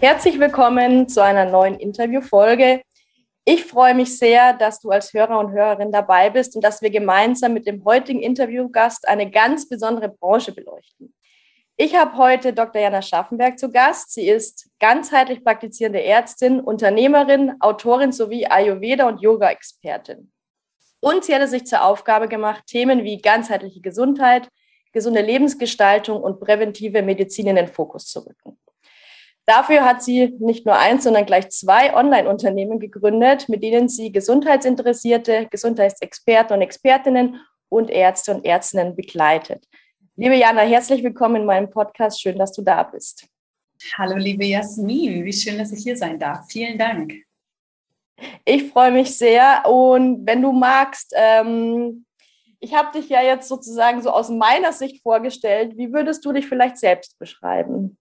Herzlich willkommen zu einer neuen Interviewfolge. Ich freue mich sehr, dass du als Hörer und Hörerin dabei bist und dass wir gemeinsam mit dem heutigen Interviewgast eine ganz besondere Branche beleuchten. Ich habe heute Dr. Jana Schaffenberg zu Gast. Sie ist ganzheitlich praktizierende Ärztin, Unternehmerin, Autorin sowie Ayurveda- und Yoga-Expertin. Und sie hat es sich zur Aufgabe gemacht, Themen wie ganzheitliche Gesundheit, gesunde Lebensgestaltung und präventive Medizin in den Fokus zu rücken. Dafür hat sie nicht nur eins, sondern gleich zwei Online-Unternehmen gegründet, mit denen sie Gesundheitsinteressierte, Gesundheitsexperten und Expertinnen und Ärzte und Ärztinnen begleitet. Liebe Jana, herzlich willkommen in meinem Podcast. Schön, dass du da bist. Hallo, liebe Jasmin. Wie schön, dass ich hier sein darf. Vielen Dank. Ich freue mich sehr. Und wenn du magst, ähm, ich habe dich ja jetzt sozusagen so aus meiner Sicht vorgestellt. Wie würdest du dich vielleicht selbst beschreiben?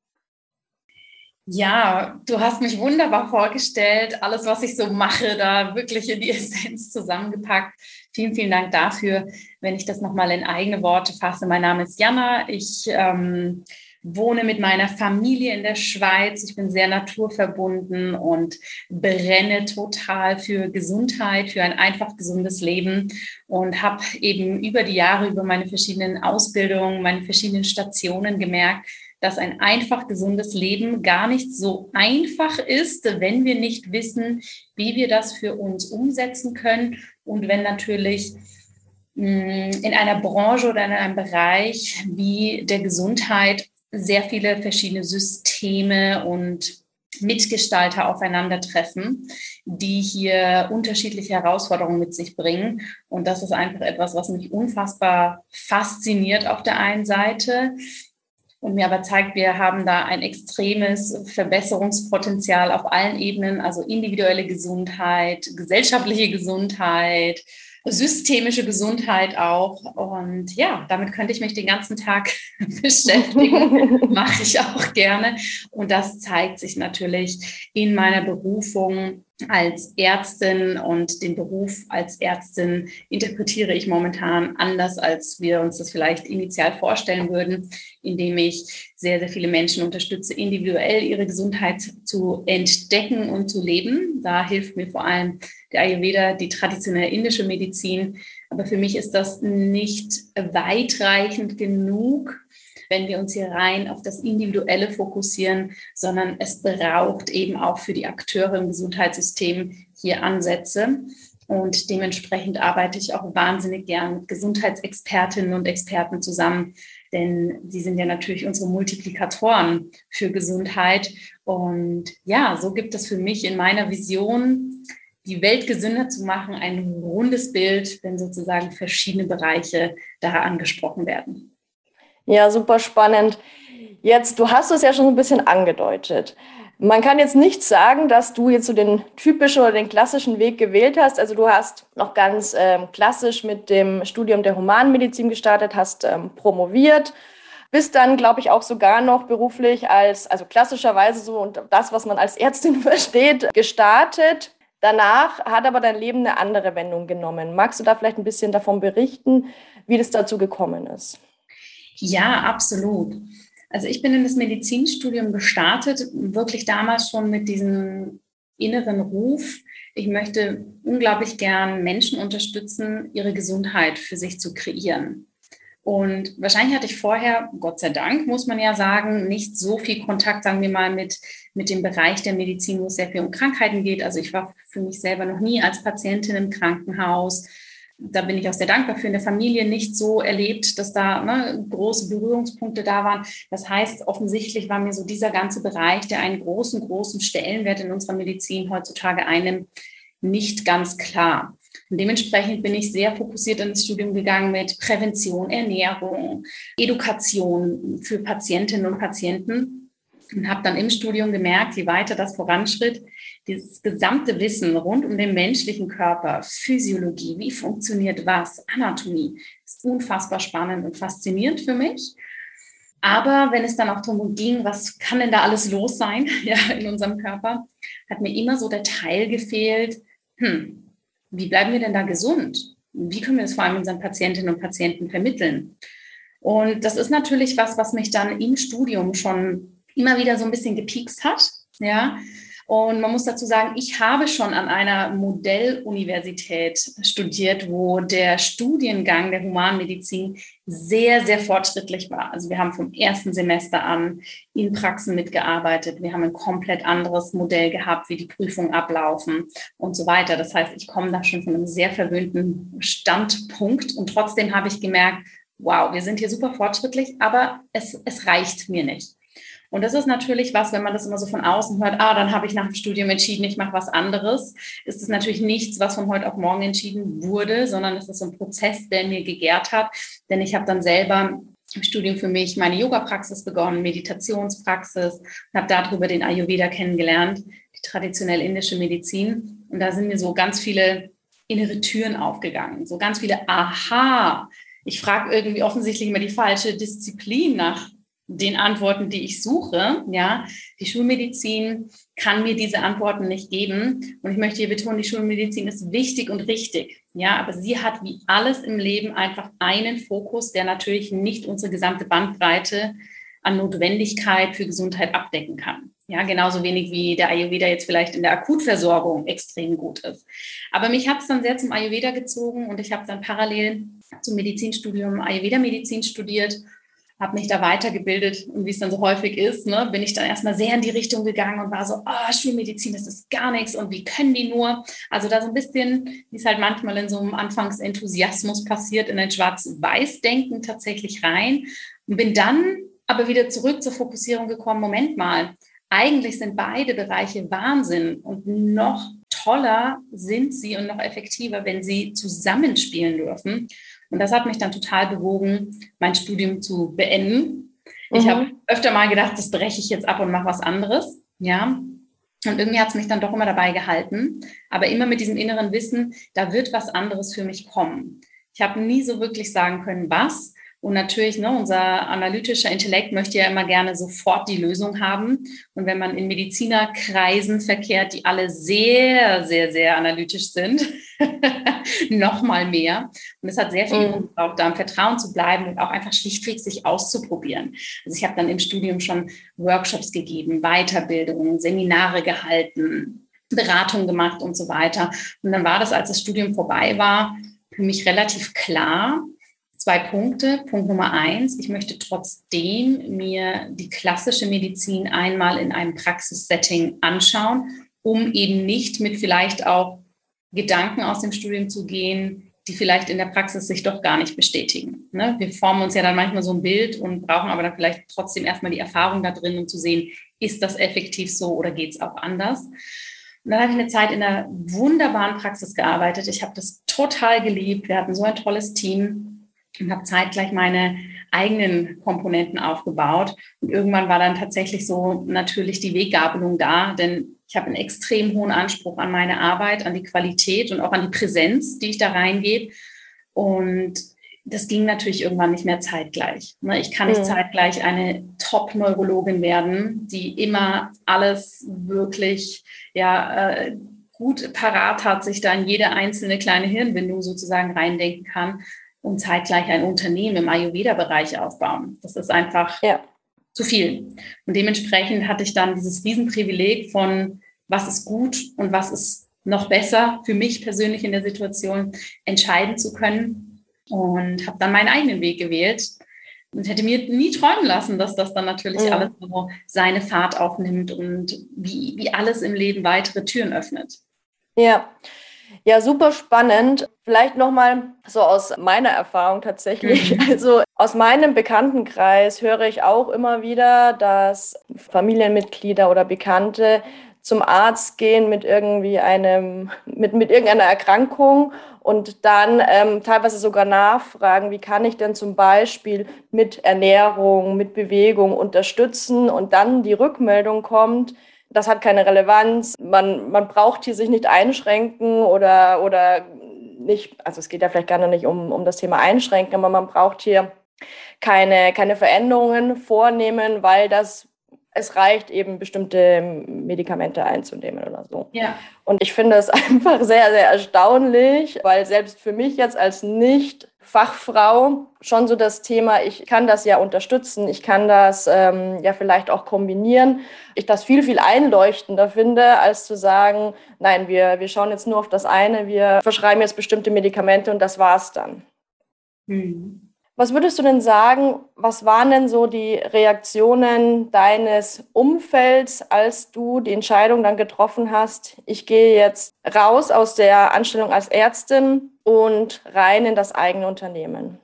Ja, du hast mich wunderbar vorgestellt. Alles, was ich so mache, da wirklich in die Essenz zusammengepackt. Vielen, vielen Dank dafür. Wenn ich das nochmal in eigene Worte fasse. Mein Name ist Jana. Ich ähm, wohne mit meiner Familie in der Schweiz. Ich bin sehr naturverbunden und brenne total für Gesundheit, für ein einfach gesundes Leben und habe eben über die Jahre, über meine verschiedenen Ausbildungen, meine verschiedenen Stationen gemerkt, dass ein einfach gesundes Leben gar nicht so einfach ist, wenn wir nicht wissen, wie wir das für uns umsetzen können und wenn natürlich mm, in einer Branche oder in einem Bereich wie der Gesundheit sehr viele verschiedene Systeme und Mitgestalter aufeinandertreffen, die hier unterschiedliche Herausforderungen mit sich bringen. Und das ist einfach etwas, was mich unfassbar fasziniert auf der einen Seite und mir aber zeigt, wir haben da ein extremes Verbesserungspotenzial auf allen Ebenen, also individuelle Gesundheit, gesellschaftliche Gesundheit, systemische Gesundheit auch. Und ja, damit könnte ich mich den ganzen Tag beschäftigen. Mache ich auch gerne. Und das zeigt sich natürlich in meiner Berufung als Ärztin und den Beruf als Ärztin interpretiere ich momentan anders, als wir uns das vielleicht initial vorstellen würden, indem ich sehr, sehr viele Menschen unterstütze, individuell ihre Gesundheit zu entdecken und zu leben. Da hilft mir vor allem der Ayurveda, die traditionelle indische Medizin. Aber für mich ist das nicht weitreichend genug, wenn wir uns hier rein auf das Individuelle fokussieren, sondern es braucht eben auch für die Akteure im Gesundheitssystem hier Ansätze. Und dementsprechend arbeite ich auch wahnsinnig gern mit Gesundheitsexpertinnen und Experten zusammen, denn sie sind ja natürlich unsere Multiplikatoren für Gesundheit. Und ja, so gibt es für mich in meiner Vision, die Welt gesünder zu machen, ein rundes Bild, wenn sozusagen verschiedene Bereiche da angesprochen werden. Ja, super spannend. Jetzt, du hast es ja schon ein bisschen angedeutet. Man kann jetzt nicht sagen, dass du jetzt so den typischen oder den klassischen Weg gewählt hast. Also du hast noch ganz ähm, klassisch mit dem Studium der Humanmedizin gestartet, hast ähm, promoviert, bist dann, glaube ich, auch sogar noch beruflich als, also klassischerweise so und das, was man als Ärztin versteht, gestartet. Danach hat aber dein Leben eine andere Wendung genommen. Magst du da vielleicht ein bisschen davon berichten, wie das dazu gekommen ist? Ja, absolut. Also ich bin in das Medizinstudium gestartet, wirklich damals schon mit diesem inneren Ruf. Ich möchte unglaublich gern Menschen unterstützen, ihre Gesundheit für sich zu kreieren. Und wahrscheinlich hatte ich vorher, Gott sei Dank, muss man ja sagen, nicht so viel Kontakt, sagen wir mal, mit, mit dem Bereich der Medizin, wo es sehr viel um Krankheiten geht. Also ich war für mich selber noch nie als Patientin im Krankenhaus da bin ich auch sehr dankbar für, in der Familie nicht so erlebt, dass da ne, große Berührungspunkte da waren. Das heißt, offensichtlich war mir so dieser ganze Bereich, der einen großen, großen Stellenwert in unserer Medizin heutzutage einnimmt, nicht ganz klar. Und dementsprechend bin ich sehr fokussiert in das Studium gegangen mit Prävention, Ernährung, Education für Patientinnen und Patienten und habe dann im Studium gemerkt, je weiter das voranschritt, dieses gesamte Wissen rund um den menschlichen Körper, Physiologie, wie funktioniert was, Anatomie, ist unfassbar spannend und faszinierend für mich. Aber wenn es dann auch darum ging, was kann denn da alles los sein ja, in unserem Körper, hat mir immer so der Teil gefehlt, hm, wie bleiben wir denn da gesund? Wie können wir das vor allem unseren Patientinnen und Patienten vermitteln? Und das ist natürlich was, was mich dann im Studium schon immer wieder so ein bisschen gepiekst hat. Ja, und man muss dazu sagen, ich habe schon an einer Modelluniversität studiert, wo der Studiengang der Humanmedizin sehr, sehr fortschrittlich war. Also wir haben vom ersten Semester an in Praxen mitgearbeitet. Wir haben ein komplett anderes Modell gehabt, wie die Prüfungen ablaufen und so weiter. Das heißt, ich komme da schon von einem sehr verwöhnten Standpunkt und trotzdem habe ich gemerkt, wow, wir sind hier super fortschrittlich, aber es, es reicht mir nicht. Und das ist natürlich was, wenn man das immer so von außen hört, ah, dann habe ich nach dem Studium entschieden, ich mache was anderes, ist es natürlich nichts, was von heute auf morgen entschieden wurde, sondern es ist so ein Prozess, der mir gegärt hat. Denn ich habe dann selber im Studium für mich meine Yoga-Praxis begonnen, Meditationspraxis und habe darüber den Ayurveda kennengelernt, die traditionell indische Medizin. Und da sind mir so ganz viele innere Türen aufgegangen, so ganz viele Aha. Ich frage irgendwie offensichtlich immer die falsche Disziplin nach den Antworten, die ich suche. Ja, die Schulmedizin kann mir diese Antworten nicht geben. Und ich möchte hier betonen, die Schulmedizin ist wichtig und richtig. Ja, aber sie hat wie alles im Leben einfach einen Fokus, der natürlich nicht unsere gesamte Bandbreite an Notwendigkeit für Gesundheit abdecken kann. Ja, genauso wenig wie der Ayurveda jetzt vielleicht in der Akutversorgung extrem gut ist. Aber mich hat es dann sehr zum Ayurveda gezogen und ich habe dann parallel zum Medizinstudium Ayurveda-Medizin studiert habe mich da weitergebildet und wie es dann so häufig ist, ne, bin ich dann erstmal sehr in die Richtung gegangen und war so, ah, oh, Schulmedizin, das ist gar nichts und wie können die nur? Also da so ein bisschen, wie es halt manchmal in so einem Anfangsenthusiasmus passiert, in ein Schwarz-Weiß-Denken tatsächlich rein und bin dann aber wieder zurück zur Fokussierung gekommen, Moment mal, eigentlich sind beide Bereiche Wahnsinn und noch toller sind sie und noch effektiver, wenn sie zusammenspielen dürfen. Und das hat mich dann total bewogen, mein Studium zu beenden. Ich mhm. habe öfter mal gedacht, das breche ich jetzt ab und mache was anderes. Ja. Und irgendwie hat es mich dann doch immer dabei gehalten. Aber immer mit diesem inneren Wissen, da wird was anderes für mich kommen. Ich habe nie so wirklich sagen können, was. Und natürlich, ne, unser analytischer Intellekt möchte ja immer gerne sofort die Lösung haben. Und wenn man in Medizinerkreisen verkehrt, die alle sehr, sehr, sehr analytisch sind, noch mal mehr. Und es hat sehr viel mhm. gebraucht, da im Vertrauen zu bleiben und auch einfach schlichtweg sich auszuprobieren. Also ich habe dann im Studium schon Workshops gegeben, Weiterbildungen, Seminare gehalten, Beratung gemacht und so weiter. Und dann war das, als das Studium vorbei war, für mich relativ klar, zwei Punkte. Punkt Nummer eins, ich möchte trotzdem mir die klassische Medizin einmal in einem Praxissetting anschauen, um eben nicht mit vielleicht auch Gedanken aus dem Studium zu gehen, die vielleicht in der Praxis sich doch gar nicht bestätigen. Ne? Wir formen uns ja dann manchmal so ein Bild und brauchen aber dann vielleicht trotzdem erstmal die Erfahrung da drin, um zu sehen, ist das effektiv so oder geht es auch anders. Und dann habe ich eine Zeit in einer wunderbaren Praxis gearbeitet. Ich habe das total geliebt. Wir hatten so ein tolles Team und habe zeitgleich meine eigenen Komponenten aufgebaut. Und irgendwann war dann tatsächlich so natürlich die Weggabelung da, denn ich habe einen extrem hohen Anspruch an meine Arbeit, an die Qualität und auch an die Präsenz, die ich da reingebe. Und das ging natürlich irgendwann nicht mehr zeitgleich. Ne, ich kann nicht mhm. zeitgleich eine Top-Neurologin werden, die immer alles wirklich ja, äh, gut parat hat, sich da in jede einzelne kleine Hirnbindung sozusagen reindenken kann, und zeitgleich ein Unternehmen im Ayurveda-Bereich aufbauen. Das ist einfach ja. Zu viel. Und dementsprechend hatte ich dann dieses Riesenprivileg von, was ist gut und was ist noch besser für mich persönlich in der Situation entscheiden zu können und habe dann meinen eigenen Weg gewählt und hätte mir nie träumen lassen, dass das dann natürlich mhm. alles so seine Fahrt aufnimmt und wie, wie alles im Leben weitere Türen öffnet. Ja, ja, super spannend. Vielleicht nochmal so aus meiner Erfahrung tatsächlich. Mhm. Also aus meinem Bekanntenkreis höre ich auch immer wieder, dass Familienmitglieder oder Bekannte zum Arzt gehen mit irgendwie einem, mit, mit irgendeiner Erkrankung und dann ähm, teilweise sogar nachfragen, wie kann ich denn zum Beispiel mit Ernährung, mit Bewegung unterstützen und dann die Rückmeldung kommt, das hat keine Relevanz, man, man braucht hier sich nicht einschränken oder, oder nicht, also es geht ja vielleicht gar nicht um, um das Thema Einschränken, aber man braucht hier keine, keine Veränderungen vornehmen, weil das es reicht eben bestimmte Medikamente einzunehmen oder so. Ja. Und ich finde es einfach sehr, sehr erstaunlich, weil selbst für mich jetzt als nicht Fachfrau schon so das Thema, ich kann das ja unterstützen, ich kann das ähm, ja vielleicht auch kombinieren, ich das viel, viel einleuchtender finde, als zu sagen, nein, wir, wir schauen jetzt nur auf das eine, wir verschreiben jetzt bestimmte Medikamente und das war's dann. Mhm. Was würdest du denn sagen, was waren denn so die Reaktionen deines Umfelds, als du die Entscheidung dann getroffen hast, ich gehe jetzt raus aus der Anstellung als Ärztin und rein in das eigene Unternehmen?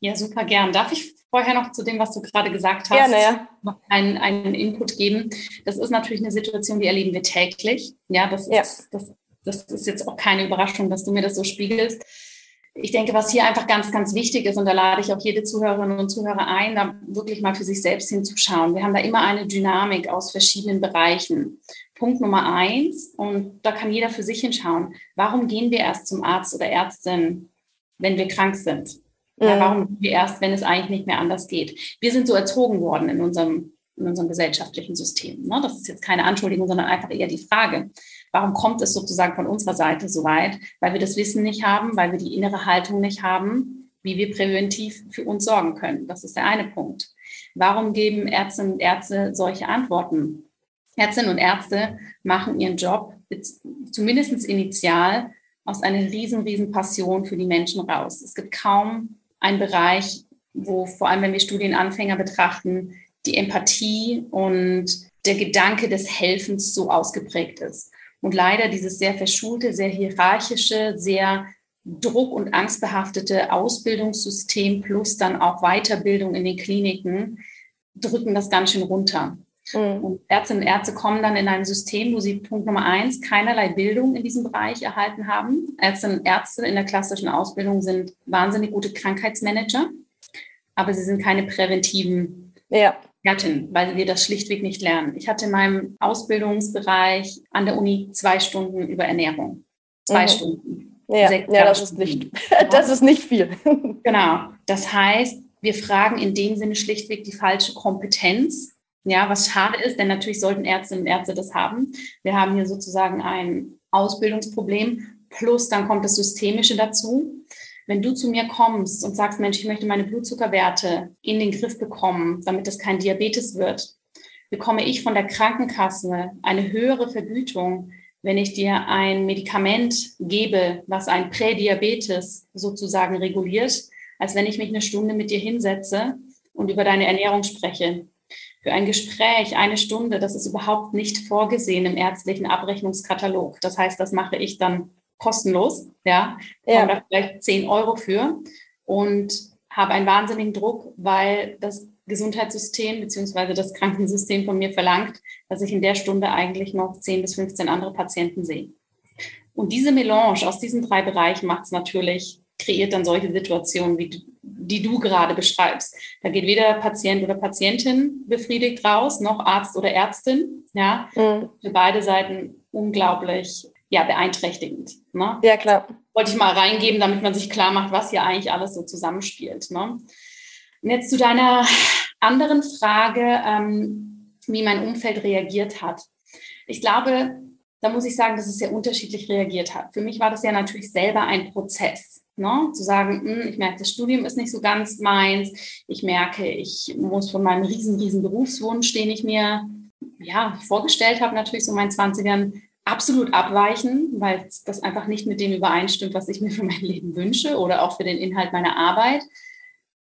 Ja, super gern. Darf ich vorher noch zu dem, was du gerade gesagt hast, Gerne, ja. noch einen, einen Input geben? Das ist natürlich eine Situation, die erleben wir täglich. Ja, das ja. ist, das, das ist jetzt auch keine Überraschung, dass du mir das so spiegelst ich denke, was hier einfach ganz, ganz wichtig ist, und da lade ich auch jede Zuhörerin und Zuhörer ein, da wirklich mal für sich selbst hinzuschauen. Wir haben da immer eine Dynamik aus verschiedenen Bereichen. Punkt Nummer eins, und da kann jeder für sich hinschauen. Warum gehen wir erst zum Arzt oder Ärztin, wenn wir krank sind? Ja, mhm. warum gehen wir erst, wenn es eigentlich nicht mehr anders geht? Wir sind so erzogen worden in unserem, in unserem gesellschaftlichen System. Ne? Das ist jetzt keine Anschuldigung, sondern einfach eher die Frage. Warum kommt es sozusagen von unserer Seite so weit? Weil wir das Wissen nicht haben, weil wir die innere Haltung nicht haben, wie wir präventiv für uns sorgen können. Das ist der eine Punkt. Warum geben Ärztinnen und Ärzte solche Antworten? Ärztinnen und Ärzte machen ihren Job zumindest initial aus einer riesen, riesen Passion für die Menschen raus. Es gibt kaum einen Bereich, wo vor allem, wenn wir Studienanfänger betrachten, die Empathie und der Gedanke des Helfens so ausgeprägt ist. Und leider dieses sehr verschulte, sehr hierarchische, sehr druck- und angstbehaftete Ausbildungssystem plus dann auch Weiterbildung in den Kliniken drücken das ganz schön runter. Mhm. Und Ärztinnen und Ärzte kommen dann in ein System, wo sie Punkt Nummer eins keinerlei Bildung in diesem Bereich erhalten haben. Ärztinnen und Ärzte in der klassischen Ausbildung sind wahnsinnig gute Krankheitsmanager, aber sie sind keine präventiven ja. Gattin, weil wir das schlichtweg nicht lernen. Ich hatte in meinem Ausbildungsbereich an der Uni zwei Stunden über Ernährung. Zwei mhm. Stunden. Ja, ja das, ist nicht, das ist nicht viel. Genau. Das heißt, wir fragen in dem Sinne schlichtweg die falsche Kompetenz. Ja, was schade ist, denn natürlich sollten Ärztinnen und Ärzte das haben. Wir haben hier sozusagen ein Ausbildungsproblem. Plus dann kommt das Systemische dazu. Wenn du zu mir kommst und sagst, Mensch, ich möchte meine Blutzuckerwerte in den Griff bekommen, damit das kein Diabetes wird, bekomme ich von der Krankenkasse eine höhere Vergütung, wenn ich dir ein Medikament gebe, was ein Prädiabetes sozusagen reguliert, als wenn ich mich eine Stunde mit dir hinsetze und über deine Ernährung spreche. Für ein Gespräch eine Stunde, das ist überhaupt nicht vorgesehen im ärztlichen Abrechnungskatalog. Das heißt, das mache ich dann kostenlos, ja, ja. da vielleicht 10 Euro für und habe einen wahnsinnigen Druck, weil das Gesundheitssystem bzw. das Krankensystem von mir verlangt, dass ich in der Stunde eigentlich noch 10 bis 15 andere Patienten sehe. Und diese Melange aus diesen drei Bereichen macht es natürlich, kreiert dann solche Situationen, wie die du gerade beschreibst. Da geht weder Patient oder Patientin befriedigt raus, noch Arzt oder Ärztin. Ja, mhm. für beide Seiten unglaublich ja, beeinträchtigend. Ne? Ja, klar. Wollte ich mal reingeben, damit man sich klar macht, was hier eigentlich alles so zusammenspielt. Ne? Und jetzt zu deiner anderen Frage, ähm, wie mein Umfeld reagiert hat. Ich glaube, da muss ich sagen, dass es sehr unterschiedlich reagiert hat. Für mich war das ja natürlich selber ein Prozess. Ne? Zu sagen, hm, ich merke, das Studium ist nicht so ganz meins. Ich merke, ich muss von meinem riesen, riesen Berufswunsch, den ich mir ja, vorgestellt habe, natürlich so in meinen 20ern, absolut abweichen, weil das einfach nicht mit dem übereinstimmt, was ich mir für mein Leben wünsche oder auch für den Inhalt meiner Arbeit.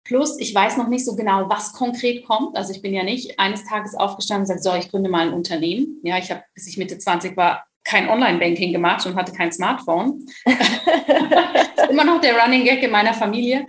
Plus, ich weiß noch nicht so genau, was konkret kommt. Also ich bin ja nicht eines Tages aufgestanden und gesagt, so, ich gründe mal ein Unternehmen. Ja, ich habe, bis ich Mitte 20 war, kein Online-Banking gemacht und hatte kein Smartphone. immer noch der Running Gag in meiner Familie.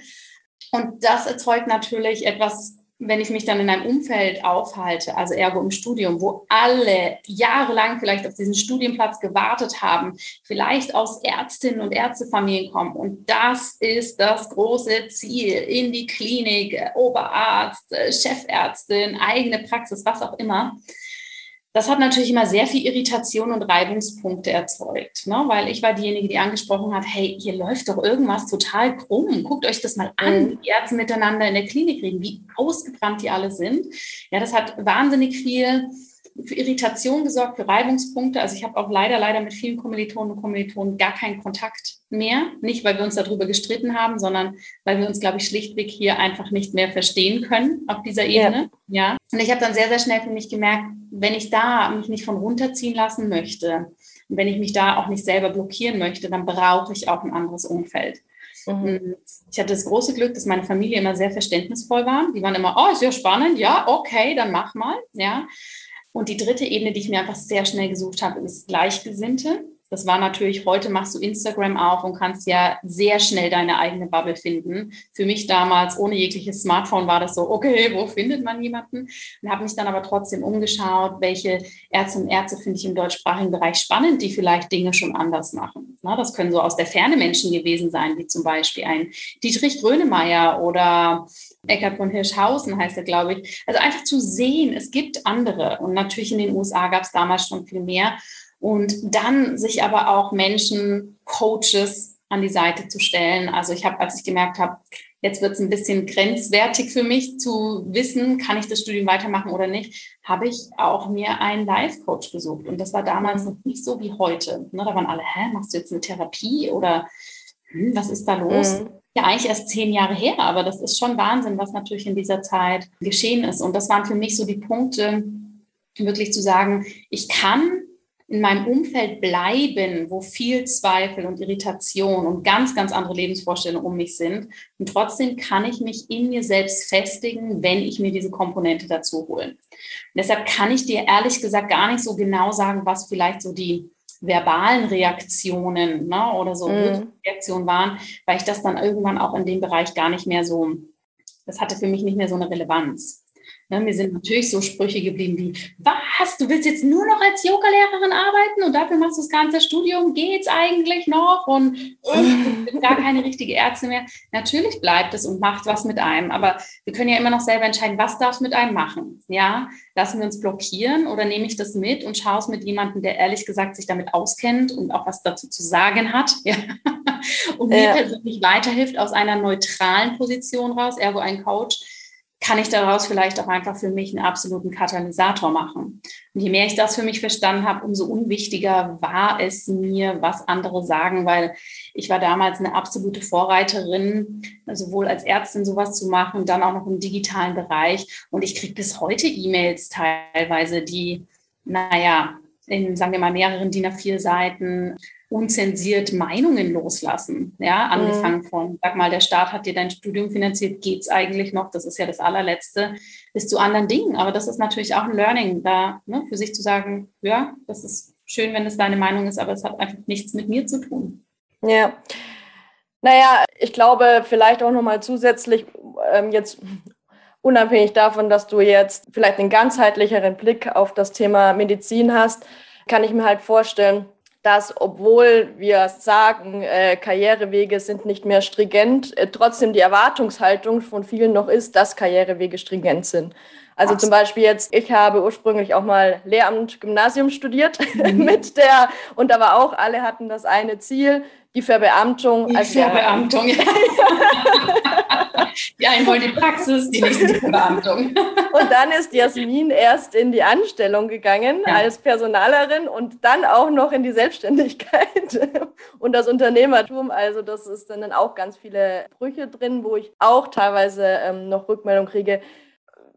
Und das erzeugt natürlich etwas wenn ich mich dann in einem Umfeld aufhalte, also ergo im Studium, wo alle jahrelang vielleicht auf diesen Studienplatz gewartet haben, vielleicht aus Ärztinnen und Ärztefamilien kommen und das ist das große Ziel in die Klinik, Oberarzt, Chefärztin, eigene Praxis, was auch immer, das hat natürlich immer sehr viel Irritation und Reibungspunkte erzeugt, ne? weil ich war diejenige, die angesprochen hat, hey, hier läuft doch irgendwas total krumm. Guckt euch das mal an, mhm. wie die Ärzte miteinander in der Klinik reden, wie ausgebrannt die alle sind. Ja, das hat wahnsinnig viel für Irritation gesorgt, für Reibungspunkte. Also ich habe auch leider, leider mit vielen Kommilitonen und Kommilitonen gar keinen Kontakt mehr. Nicht, weil wir uns darüber gestritten haben, sondern weil wir uns, glaube ich, schlichtweg hier einfach nicht mehr verstehen können auf dieser Ebene. Ja. ja. Und ich habe dann sehr, sehr schnell für mich gemerkt, wenn ich da mich nicht von runterziehen lassen möchte und wenn ich mich da auch nicht selber blockieren möchte, dann brauche ich auch ein anderes Umfeld. Mhm. Ich hatte das große Glück, dass meine Familie immer sehr verständnisvoll war. Die waren immer, oh, ist ja spannend, ja, okay, dann mach mal, ja. Und die dritte Ebene, die ich mir einfach sehr schnell gesucht habe, ist Gleichgesinnte. Das war natürlich, heute machst du Instagram auf und kannst ja sehr schnell deine eigene Bubble finden. Für mich damals ohne jegliches Smartphone war das so, okay, wo findet man jemanden? Und habe mich dann aber trotzdem umgeschaut, welche Ärzte und Ärzte finde ich im deutschsprachigen Bereich spannend, die vielleicht Dinge schon anders machen. Na, das können so aus der Ferne Menschen gewesen sein, wie zum Beispiel ein Dietrich Grönemeyer oder Eckart von Hirschhausen heißt er, glaube ich. Also einfach zu sehen, es gibt andere. Und natürlich in den USA gab es damals schon viel mehr. Und dann sich aber auch Menschen, Coaches an die Seite zu stellen. Also ich habe, als ich gemerkt habe, jetzt wird es ein bisschen grenzwertig für mich zu wissen, kann ich das Studium weitermachen oder nicht, habe ich auch mir einen Life-Coach gesucht. Und das war damals noch nicht so wie heute. Ne, da waren alle, hä, machst du jetzt eine Therapie oder hm, was ist da los? Mhm. Ja, eigentlich erst zehn Jahre her, aber das ist schon Wahnsinn, was natürlich in dieser Zeit geschehen ist. Und das waren für mich so die Punkte, wirklich zu sagen, ich kann in meinem Umfeld bleiben, wo viel Zweifel und Irritation und ganz, ganz andere Lebensvorstellungen um mich sind. Und trotzdem kann ich mich in mir selbst festigen, wenn ich mir diese Komponente dazu hole. Und deshalb kann ich dir ehrlich gesagt gar nicht so genau sagen, was vielleicht so die verbalen Reaktionen ne, oder so mhm. Reaktionen waren, weil ich das dann irgendwann auch in dem Bereich gar nicht mehr so, das hatte für mich nicht mehr so eine Relevanz. Ne, mir sind natürlich so Sprüche geblieben wie, was, du willst jetzt nur noch als Yoga-Lehrerin arbeiten und dafür machst du das ganze Studium, geht's eigentlich noch? Und ich bin gar keine richtige Ärztin mehr. Natürlich bleibt es und macht was mit einem, aber wir können ja immer noch selber entscheiden, was darf es mit einem machen? Ja, lassen wir uns blockieren oder nehme ich das mit und schaue es mit jemandem, der ehrlich gesagt sich damit auskennt und auch was dazu zu sagen hat, ja. und mir ja. persönlich weiterhilft aus einer neutralen Position raus, ergo ein Coach, kann ich daraus vielleicht auch einfach für mich einen absoluten Katalysator machen. Und je mehr ich das für mich verstanden habe, umso unwichtiger war es mir, was andere sagen, weil ich war damals eine absolute Vorreiterin, sowohl als Ärztin sowas zu machen, dann auch noch im digitalen Bereich. Und ich kriege bis heute E-Mails teilweise, die, naja, in, sagen wir mal, mehreren DIN A4 Seiten unzensiert Meinungen loslassen. Ja, angefangen mhm. von, sag mal, der Staat hat dir dein Studium finanziert, geht's eigentlich noch? Das ist ja das allerletzte, bis zu anderen Dingen. Aber das ist natürlich auch ein Learning, da ne, für sich zu sagen, ja, das ist schön, wenn es deine Meinung ist, aber es hat einfach nichts mit mir zu tun. Ja. Naja, ich glaube, vielleicht auch nochmal zusätzlich, ähm, jetzt unabhängig davon, dass du jetzt vielleicht einen ganzheitlicheren Blick auf das Thema Medizin hast, kann ich mir halt vorstellen, dass obwohl wir sagen, äh, Karrierewege sind nicht mehr stringent, äh, trotzdem die Erwartungshaltung von vielen noch ist, dass Karrierewege stringent sind. Also zum Beispiel jetzt, ich habe ursprünglich auch mal Lehramt Gymnasium studiert mhm. mit der, und da war auch, alle hatten das eine Ziel, die Verbeamtung. Die also Verbeamtung, ja. die einen wollen die Praxis, die nächsten die Verbeamtung. Und dann ist Jasmin erst in die Anstellung gegangen ja. als Personalerin und dann auch noch in die Selbstständigkeit und das Unternehmertum. Also das ist dann auch ganz viele Brüche drin, wo ich auch teilweise ähm, noch Rückmeldung kriege.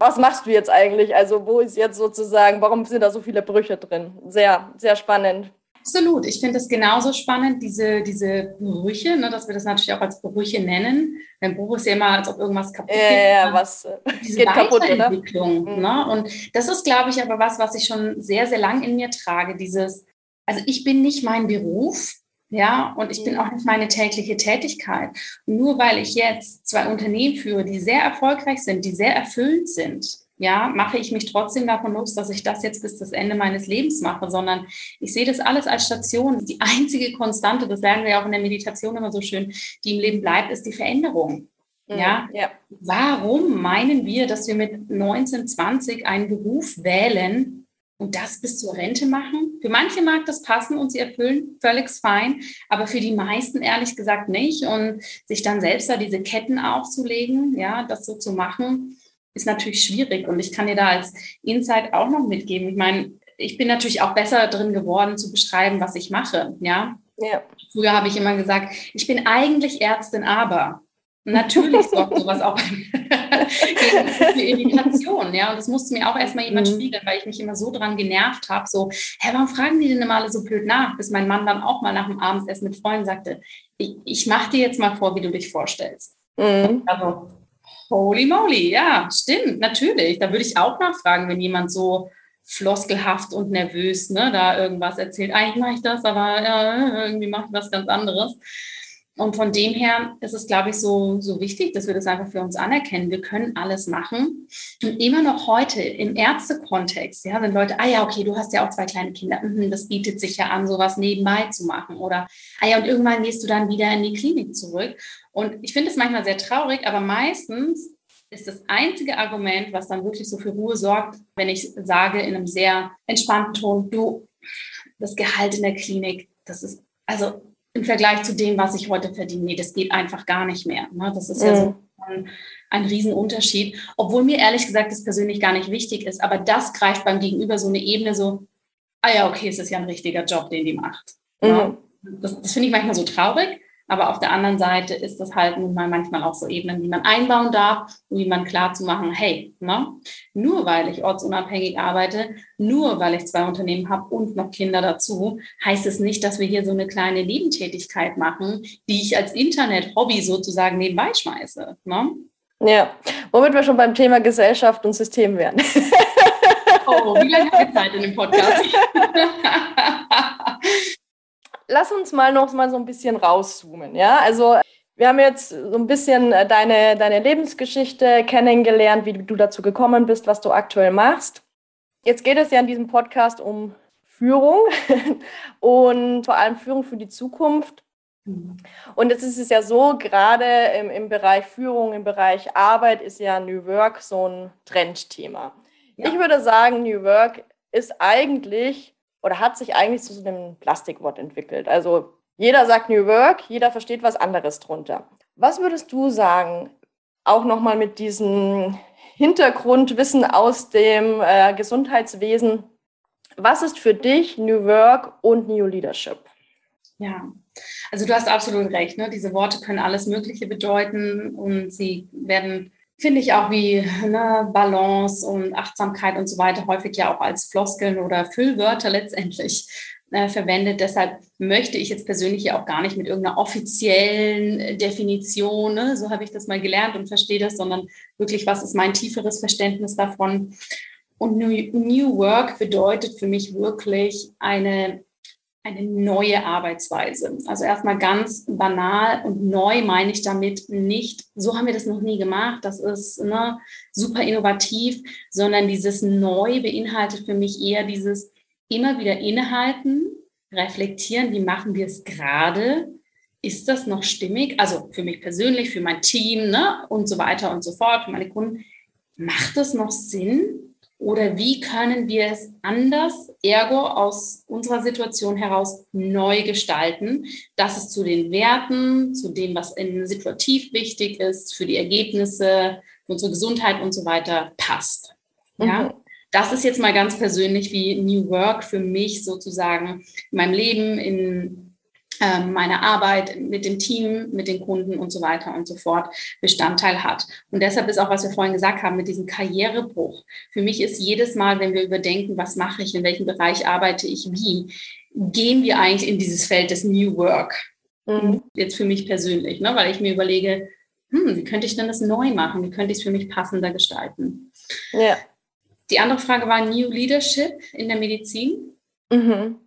Was machst du jetzt eigentlich? Also wo ist jetzt sozusagen, warum sind da so viele Brüche drin? Sehr, sehr spannend. Absolut. Ich finde es genauso spannend, diese, diese Brüche, ne, dass wir das natürlich auch als Brüche nennen. Ein Bruch ist ja immer, als ob irgendwas kaputt geht. Ja, ja, was äh, diese geht. Kaputt, ne? Und das ist, glaube ich, aber was, was ich schon sehr, sehr lang in mir trage. Dieses, also ich bin nicht mein Beruf. Ja, und ich bin auch nicht meine tägliche Tätigkeit. Nur weil ich jetzt zwei Unternehmen führe, die sehr erfolgreich sind, die sehr erfüllend sind, ja, mache ich mich trotzdem davon los, dass ich das jetzt bis das Ende meines Lebens mache, sondern ich sehe das alles als Station. Die einzige Konstante, das lernen wir ja auch in der Meditation immer so schön, die im Leben bleibt, ist die Veränderung. Mhm, ja? ja. Warum meinen wir, dass wir mit 19, 20 einen Beruf wählen, und das bis zur Rente machen. Für manche mag das passen und sie erfüllen, völlig fein, aber für die meisten ehrlich gesagt nicht. Und sich dann selbst da diese Ketten aufzulegen, ja, das so zu machen, ist natürlich schwierig. Und ich kann dir da als Insight auch noch mitgeben. Ich meine, ich bin natürlich auch besser drin geworden zu beschreiben, was ich mache, ja. ja. Früher habe ich immer gesagt, ich bin eigentlich Ärztin, aber. Natürlich sorgt sowas auch für Irritation, ja. Und das musste mir auch erstmal jemand mhm. spiegeln, weil ich mich immer so dran genervt habe, so, hä, warum fragen die denn immer alle so blöd nach? Bis mein Mann dann auch mal nach dem Abendessen mit Freunden sagte, ich, ich mach dir jetzt mal vor, wie du dich vorstellst. Mhm. Also, holy moly, ja, stimmt, natürlich. Da würde ich auch nachfragen, wenn jemand so floskelhaft und nervös ne, da irgendwas erzählt. Eigentlich mache ich das, aber ja, irgendwie mache ich was ganz anderes. Und von dem her ist es, glaube ich, so, so wichtig, dass wir das einfach für uns anerkennen. Wir können alles machen. Und immer noch heute im Ärztekontext, ja, wenn Leute, ah ja, okay, du hast ja auch zwei kleine Kinder, mhm, das bietet sich ja an, sowas nebenbei zu machen. Oder, ah ja, und irgendwann gehst du dann wieder in die Klinik zurück. Und ich finde es manchmal sehr traurig, aber meistens ist das einzige Argument, was dann wirklich so für Ruhe sorgt, wenn ich sage in einem sehr entspannten Ton, du, das Gehalt in der Klinik, das ist, also im Vergleich zu dem, was ich heute verdiene. Nee, das geht einfach gar nicht mehr. Ne? Das ist ja so mhm. ein, ein Riesenunterschied. Obwohl mir ehrlich gesagt das persönlich gar nicht wichtig ist. Aber das greift beim Gegenüber so eine Ebene so, ah ja, okay, es ist ja ein richtiger Job, den die macht. Ne? Mhm. Ja? Das, das finde ich manchmal so traurig. Aber auf der anderen Seite ist das halt nun mal manchmal auch so Ebenen, die man einbauen darf und wie man klar zu machen, hey, ne, nur weil ich ortsunabhängig arbeite, nur weil ich zwei Unternehmen habe und noch Kinder dazu, heißt es nicht, dass wir hier so eine kleine Nebentätigkeit machen, die ich als Internet-Hobby sozusagen nebenbei schmeiße. Ne? Ja, womit wir schon beim Thema Gesellschaft und System wären. Oh, wie lange haben wir Zeit in dem Podcast? lass uns mal noch mal so ein bisschen rauszoomen. Ja, also wir haben jetzt so ein bisschen äh, deine, deine Lebensgeschichte kennengelernt, wie du dazu gekommen bist, was du aktuell machst. Jetzt geht es ja in diesem Podcast um Führung und vor allem Führung für die Zukunft. Mhm. Und jetzt ist es ja so, gerade im, im Bereich Führung, im Bereich Arbeit ist ja New Work so ein Trendthema. Ja. Ich würde sagen, New Work ist eigentlich oder hat sich eigentlich zu so einem Plastikwort entwickelt. Also jeder sagt New Work, jeder versteht was anderes drunter. Was würdest du sagen, auch nochmal mit diesem Hintergrundwissen aus dem äh, Gesundheitswesen, was ist für dich New Work und New Leadership? Ja, also du hast absolut recht. Ne? Diese Worte können alles Mögliche bedeuten und sie werden finde ich auch wie ne, Balance und Achtsamkeit und so weiter häufig ja auch als Floskeln oder Füllwörter letztendlich äh, verwendet. Deshalb möchte ich jetzt persönlich ja auch gar nicht mit irgendeiner offiziellen Definition, ne, so habe ich das mal gelernt und verstehe das, sondern wirklich, was ist mein tieferes Verständnis davon. Und New, New Work bedeutet für mich wirklich eine eine neue Arbeitsweise. Also erstmal ganz banal und neu meine ich damit nicht, so haben wir das noch nie gemacht, das ist ne, super innovativ, sondern dieses neu beinhaltet für mich eher dieses immer wieder innehalten, reflektieren, wie machen wir es gerade, ist das noch stimmig? Also für mich persönlich, für mein Team ne, und so weiter und so fort, für meine Kunden, macht das noch Sinn? Oder wie können wir es anders, ergo aus unserer Situation heraus neu gestalten, dass es zu den Werten, zu dem, was in situativ wichtig ist, für die Ergebnisse, für unsere Gesundheit und so weiter passt. Ja? Mhm. Das ist jetzt mal ganz persönlich wie New Work für mich sozusagen in meinem Leben, in meine Arbeit mit dem Team, mit den Kunden und so weiter und so fort Bestandteil hat. Und deshalb ist auch, was wir vorhin gesagt haben, mit diesem Karrierebruch. Für mich ist jedes Mal, wenn wir überdenken, was mache ich, in welchem Bereich arbeite ich wie, gehen wir eigentlich in dieses Feld des New Work. Mhm. Jetzt für mich persönlich, ne? weil ich mir überlege, hm, wie könnte ich denn das neu machen? Wie könnte ich es für mich passender gestalten? Ja. Die andere Frage war New Leadership in der Medizin. Mhm.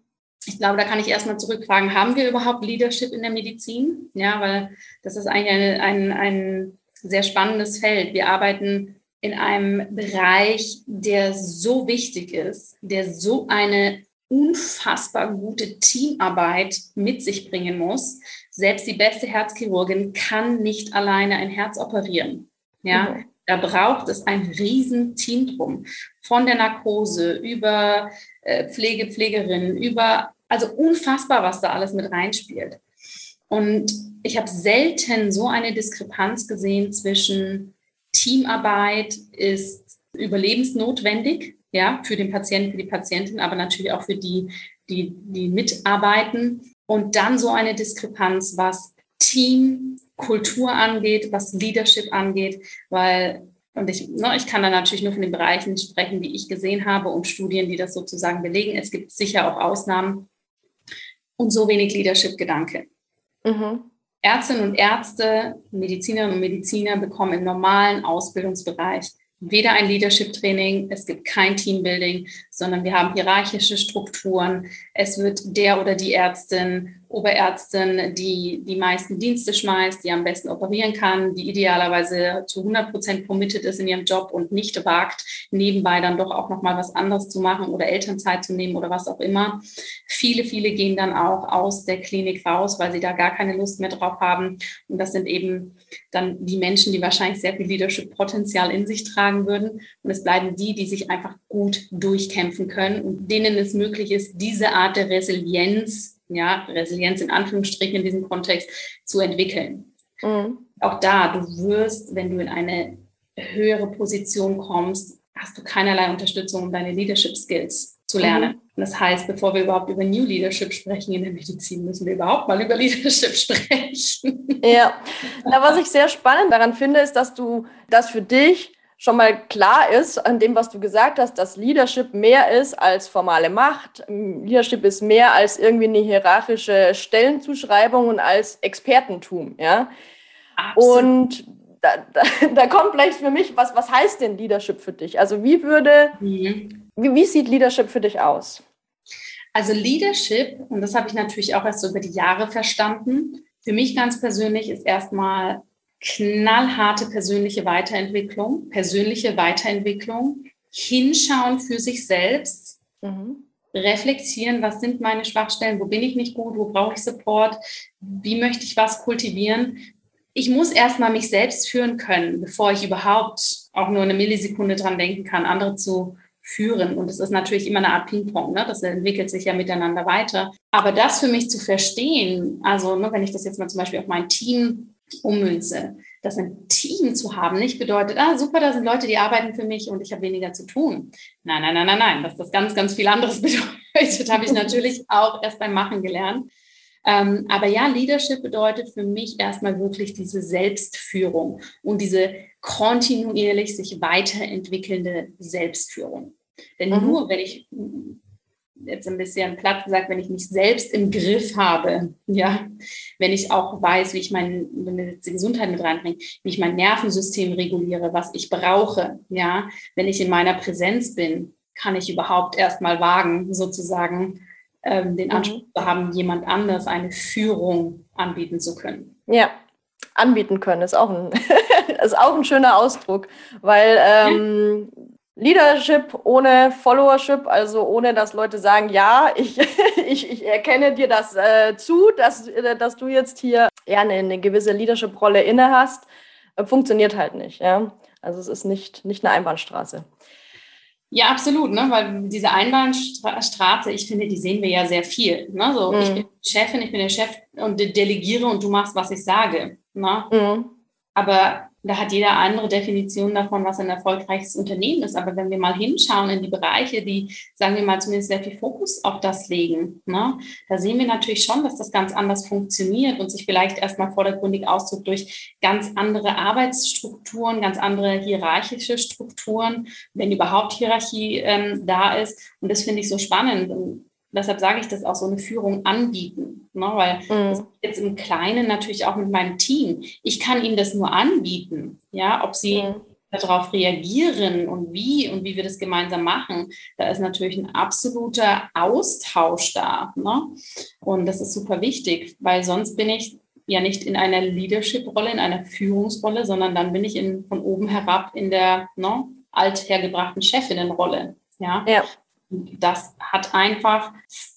Ich glaube, da kann ich erstmal zurückfragen, haben wir überhaupt Leadership in der Medizin? Ja, weil das ist eigentlich ein, ein, ein sehr spannendes Feld. Wir arbeiten in einem Bereich, der so wichtig ist, der so eine unfassbar gute Teamarbeit mit sich bringen muss. Selbst die beste Herzchirurgin kann nicht alleine ein Herz operieren. Ja, mhm. da braucht es ein riesen Team drum. Von der Narkose über äh, Pflege, Pflegerinnen, über, also unfassbar, was da alles mit reinspielt. Und ich habe selten so eine Diskrepanz gesehen zwischen Teamarbeit ist überlebensnotwendig, ja, für den Patienten, für die Patientin, aber natürlich auch für die, die, die mitarbeiten. Und dann so eine Diskrepanz, was Teamkultur angeht, was Leadership angeht, weil, und ich, ne, ich kann da natürlich nur von den Bereichen sprechen, die ich gesehen habe und Studien, die das sozusagen belegen. Es gibt sicher auch Ausnahmen und so wenig Leadership-Gedanke. Mhm. Ärztinnen und Ärzte, Medizinerinnen und Mediziner bekommen im normalen Ausbildungsbereich weder ein Leadership-Training, es gibt kein Teambuilding, sondern wir haben hierarchische Strukturen. Es wird der oder die Ärztin Oberärztin, die die meisten Dienste schmeißt, die am besten operieren kann, die idealerweise zu 100 Prozent committed ist in ihrem Job und nicht wagt, nebenbei dann doch auch nochmal was anderes zu machen oder Elternzeit zu nehmen oder was auch immer. Viele, viele gehen dann auch aus der Klinik raus, weil sie da gar keine Lust mehr drauf haben. Und das sind eben dann die Menschen, die wahrscheinlich sehr viel Leadership-Potenzial in sich tragen würden. Und es bleiben die, die sich einfach gut durchkämpfen können und denen es möglich ist, diese Art der Resilienz ja, Resilienz in Anführungsstrichen in diesem Kontext zu entwickeln. Mhm. Auch da, du wirst, wenn du in eine höhere Position kommst, hast du keinerlei Unterstützung, um deine Leadership Skills zu lernen. Mhm. Das heißt, bevor wir überhaupt über New Leadership sprechen in der Medizin, müssen wir überhaupt mal über Leadership sprechen. Ja, Na, was ich sehr spannend daran finde, ist, dass du das für dich schon mal klar ist an dem, was du gesagt hast, dass Leadership mehr ist als formale Macht. Leadership ist mehr als irgendwie eine hierarchische Stellenzuschreibung und als Expertentum. Ja? Absolut. Und da, da, da, kommt gleich für mich, was, was heißt denn Leadership für dich? Also wie würde, mhm. wie, wie sieht Leadership für dich aus? Also Leadership, und das habe ich natürlich auch erst so über die Jahre verstanden, für mich ganz persönlich ist erstmal knallharte persönliche Weiterentwicklung, persönliche Weiterentwicklung, hinschauen für sich selbst, mhm. reflektieren, was sind meine Schwachstellen, wo bin ich nicht gut, wo brauche ich Support, wie möchte ich was kultivieren. Ich muss erstmal mich selbst führen können, bevor ich überhaupt auch nur eine Millisekunde dran denken kann, andere zu führen. Und es ist natürlich immer eine Art Ping-Pong, ne? das entwickelt sich ja miteinander weiter. Aber das für mich zu verstehen, also ne, wenn ich das jetzt mal zum Beispiel auf mein Team ummünze. Das ein Team zu haben nicht bedeutet, ah, super, da sind Leute, die arbeiten für mich und ich habe weniger zu tun. Nein, nein, nein, nein, nein. Dass das ganz, ganz viel anderes bedeutet, habe ich natürlich auch erst beim Machen gelernt. Ähm, aber ja, Leadership bedeutet für mich erstmal wirklich diese Selbstführung und diese kontinuierlich sich weiterentwickelnde Selbstführung. Denn mhm. nur wenn ich jetzt ein bisschen platt gesagt, wenn ich mich selbst im Griff habe, ja, wenn ich auch weiß, wie ich mein, wenn wir jetzt die Gesundheit mit reinbringen, wie ich mein Nervensystem reguliere, was ich brauche, ja, wenn ich in meiner Präsenz bin, kann ich überhaupt erst mal wagen, sozusagen ähm, den mhm. Anspruch mhm. zu haben, jemand anders eine Führung anbieten zu können. Ja, anbieten können ist auch ein, ist auch ein schöner Ausdruck, weil ähm, Leadership ohne Followership, also ohne dass Leute sagen, ja, ich, ich, ich erkenne dir das äh, zu, dass, äh, dass du jetzt hier ja, eine, eine gewisse Leadership-Rolle inne hast, äh, funktioniert halt nicht. Ja? Also es ist nicht, nicht eine Einbahnstraße. Ja, absolut, ne? weil diese Einbahnstraße, ich finde, die sehen wir ja sehr viel. Ne? So, mhm. Ich bin Chefin, ich bin der Chef und delegiere und du machst, was ich sage. Ne? Mhm. Aber da hat jeder andere Definition davon, was ein erfolgreiches Unternehmen ist. Aber wenn wir mal hinschauen in die Bereiche, die, sagen wir mal, zumindest sehr viel Fokus auf das legen, ne, da sehen wir natürlich schon, dass das ganz anders funktioniert und sich vielleicht erstmal vordergründig ausdrückt durch ganz andere Arbeitsstrukturen, ganz andere hierarchische Strukturen, wenn überhaupt Hierarchie ähm, da ist. Und das finde ich so spannend. Deshalb sage ich das auch so eine Führung anbieten. Ne? Weil mhm. das jetzt im Kleinen natürlich auch mit meinem Team. Ich kann ihnen das nur anbieten. Ja, ob sie mhm. darauf reagieren und wie und wie wir das gemeinsam machen, da ist natürlich ein absoluter Austausch da. Ne? Und das ist super wichtig, weil sonst bin ich ja nicht in einer Leadership-Rolle, in einer Führungsrolle, sondern dann bin ich in, von oben herab in der ne, althergebrachten Chefinnenrolle. Ja? ja. Das hat einfach,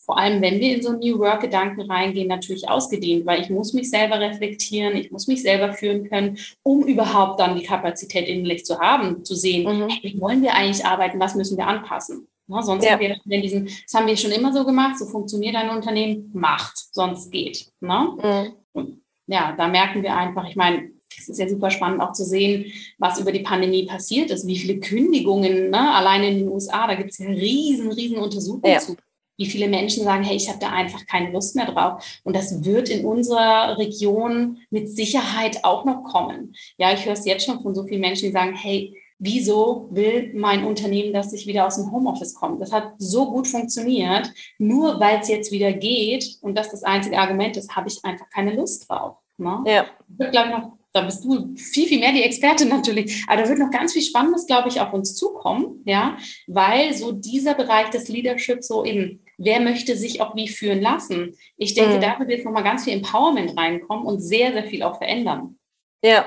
vor allem wenn wir in so New Work-Gedanken reingehen, natürlich ausgedient, weil ich muss mich selber reflektieren, ich muss mich selber führen können, um überhaupt dann die Kapazität innerlich zu haben, zu sehen, mhm. wie wollen wir eigentlich arbeiten, was müssen wir anpassen. Ne, sonst ja. haben wir in diesem, das haben wir schon immer so gemacht, so funktioniert ein Unternehmen, macht, sonst geht. Ne? Mhm. ja, da merken wir einfach, ich meine, es ist ja super spannend auch zu sehen, was über die Pandemie passiert ist, wie viele Kündigungen, ne? allein in den USA, da gibt es ja riesen, riesen Untersuchungen ja. zu. Wie viele Menschen sagen, hey, ich habe da einfach keine Lust mehr drauf. Und das wird in unserer Region mit Sicherheit auch noch kommen. Ja, ich höre es jetzt schon von so vielen Menschen, die sagen, hey, wieso will mein Unternehmen, dass ich wieder aus dem Homeoffice komme? Das hat so gut funktioniert. Nur weil es jetzt wieder geht und das das einzige Argument ist, habe ich einfach keine Lust drauf. Ne? Ja. Wird, glaube ich, noch da bist du viel, viel mehr die Expertin natürlich. Aber da wird noch ganz viel Spannendes, glaube ich, auf uns zukommen, ja, weil so dieser Bereich des Leaderships so eben, wer möchte sich auch wie führen lassen? Ich denke, mhm. da wird jetzt nochmal ganz viel Empowerment reinkommen und sehr, sehr viel auch verändern. Ja.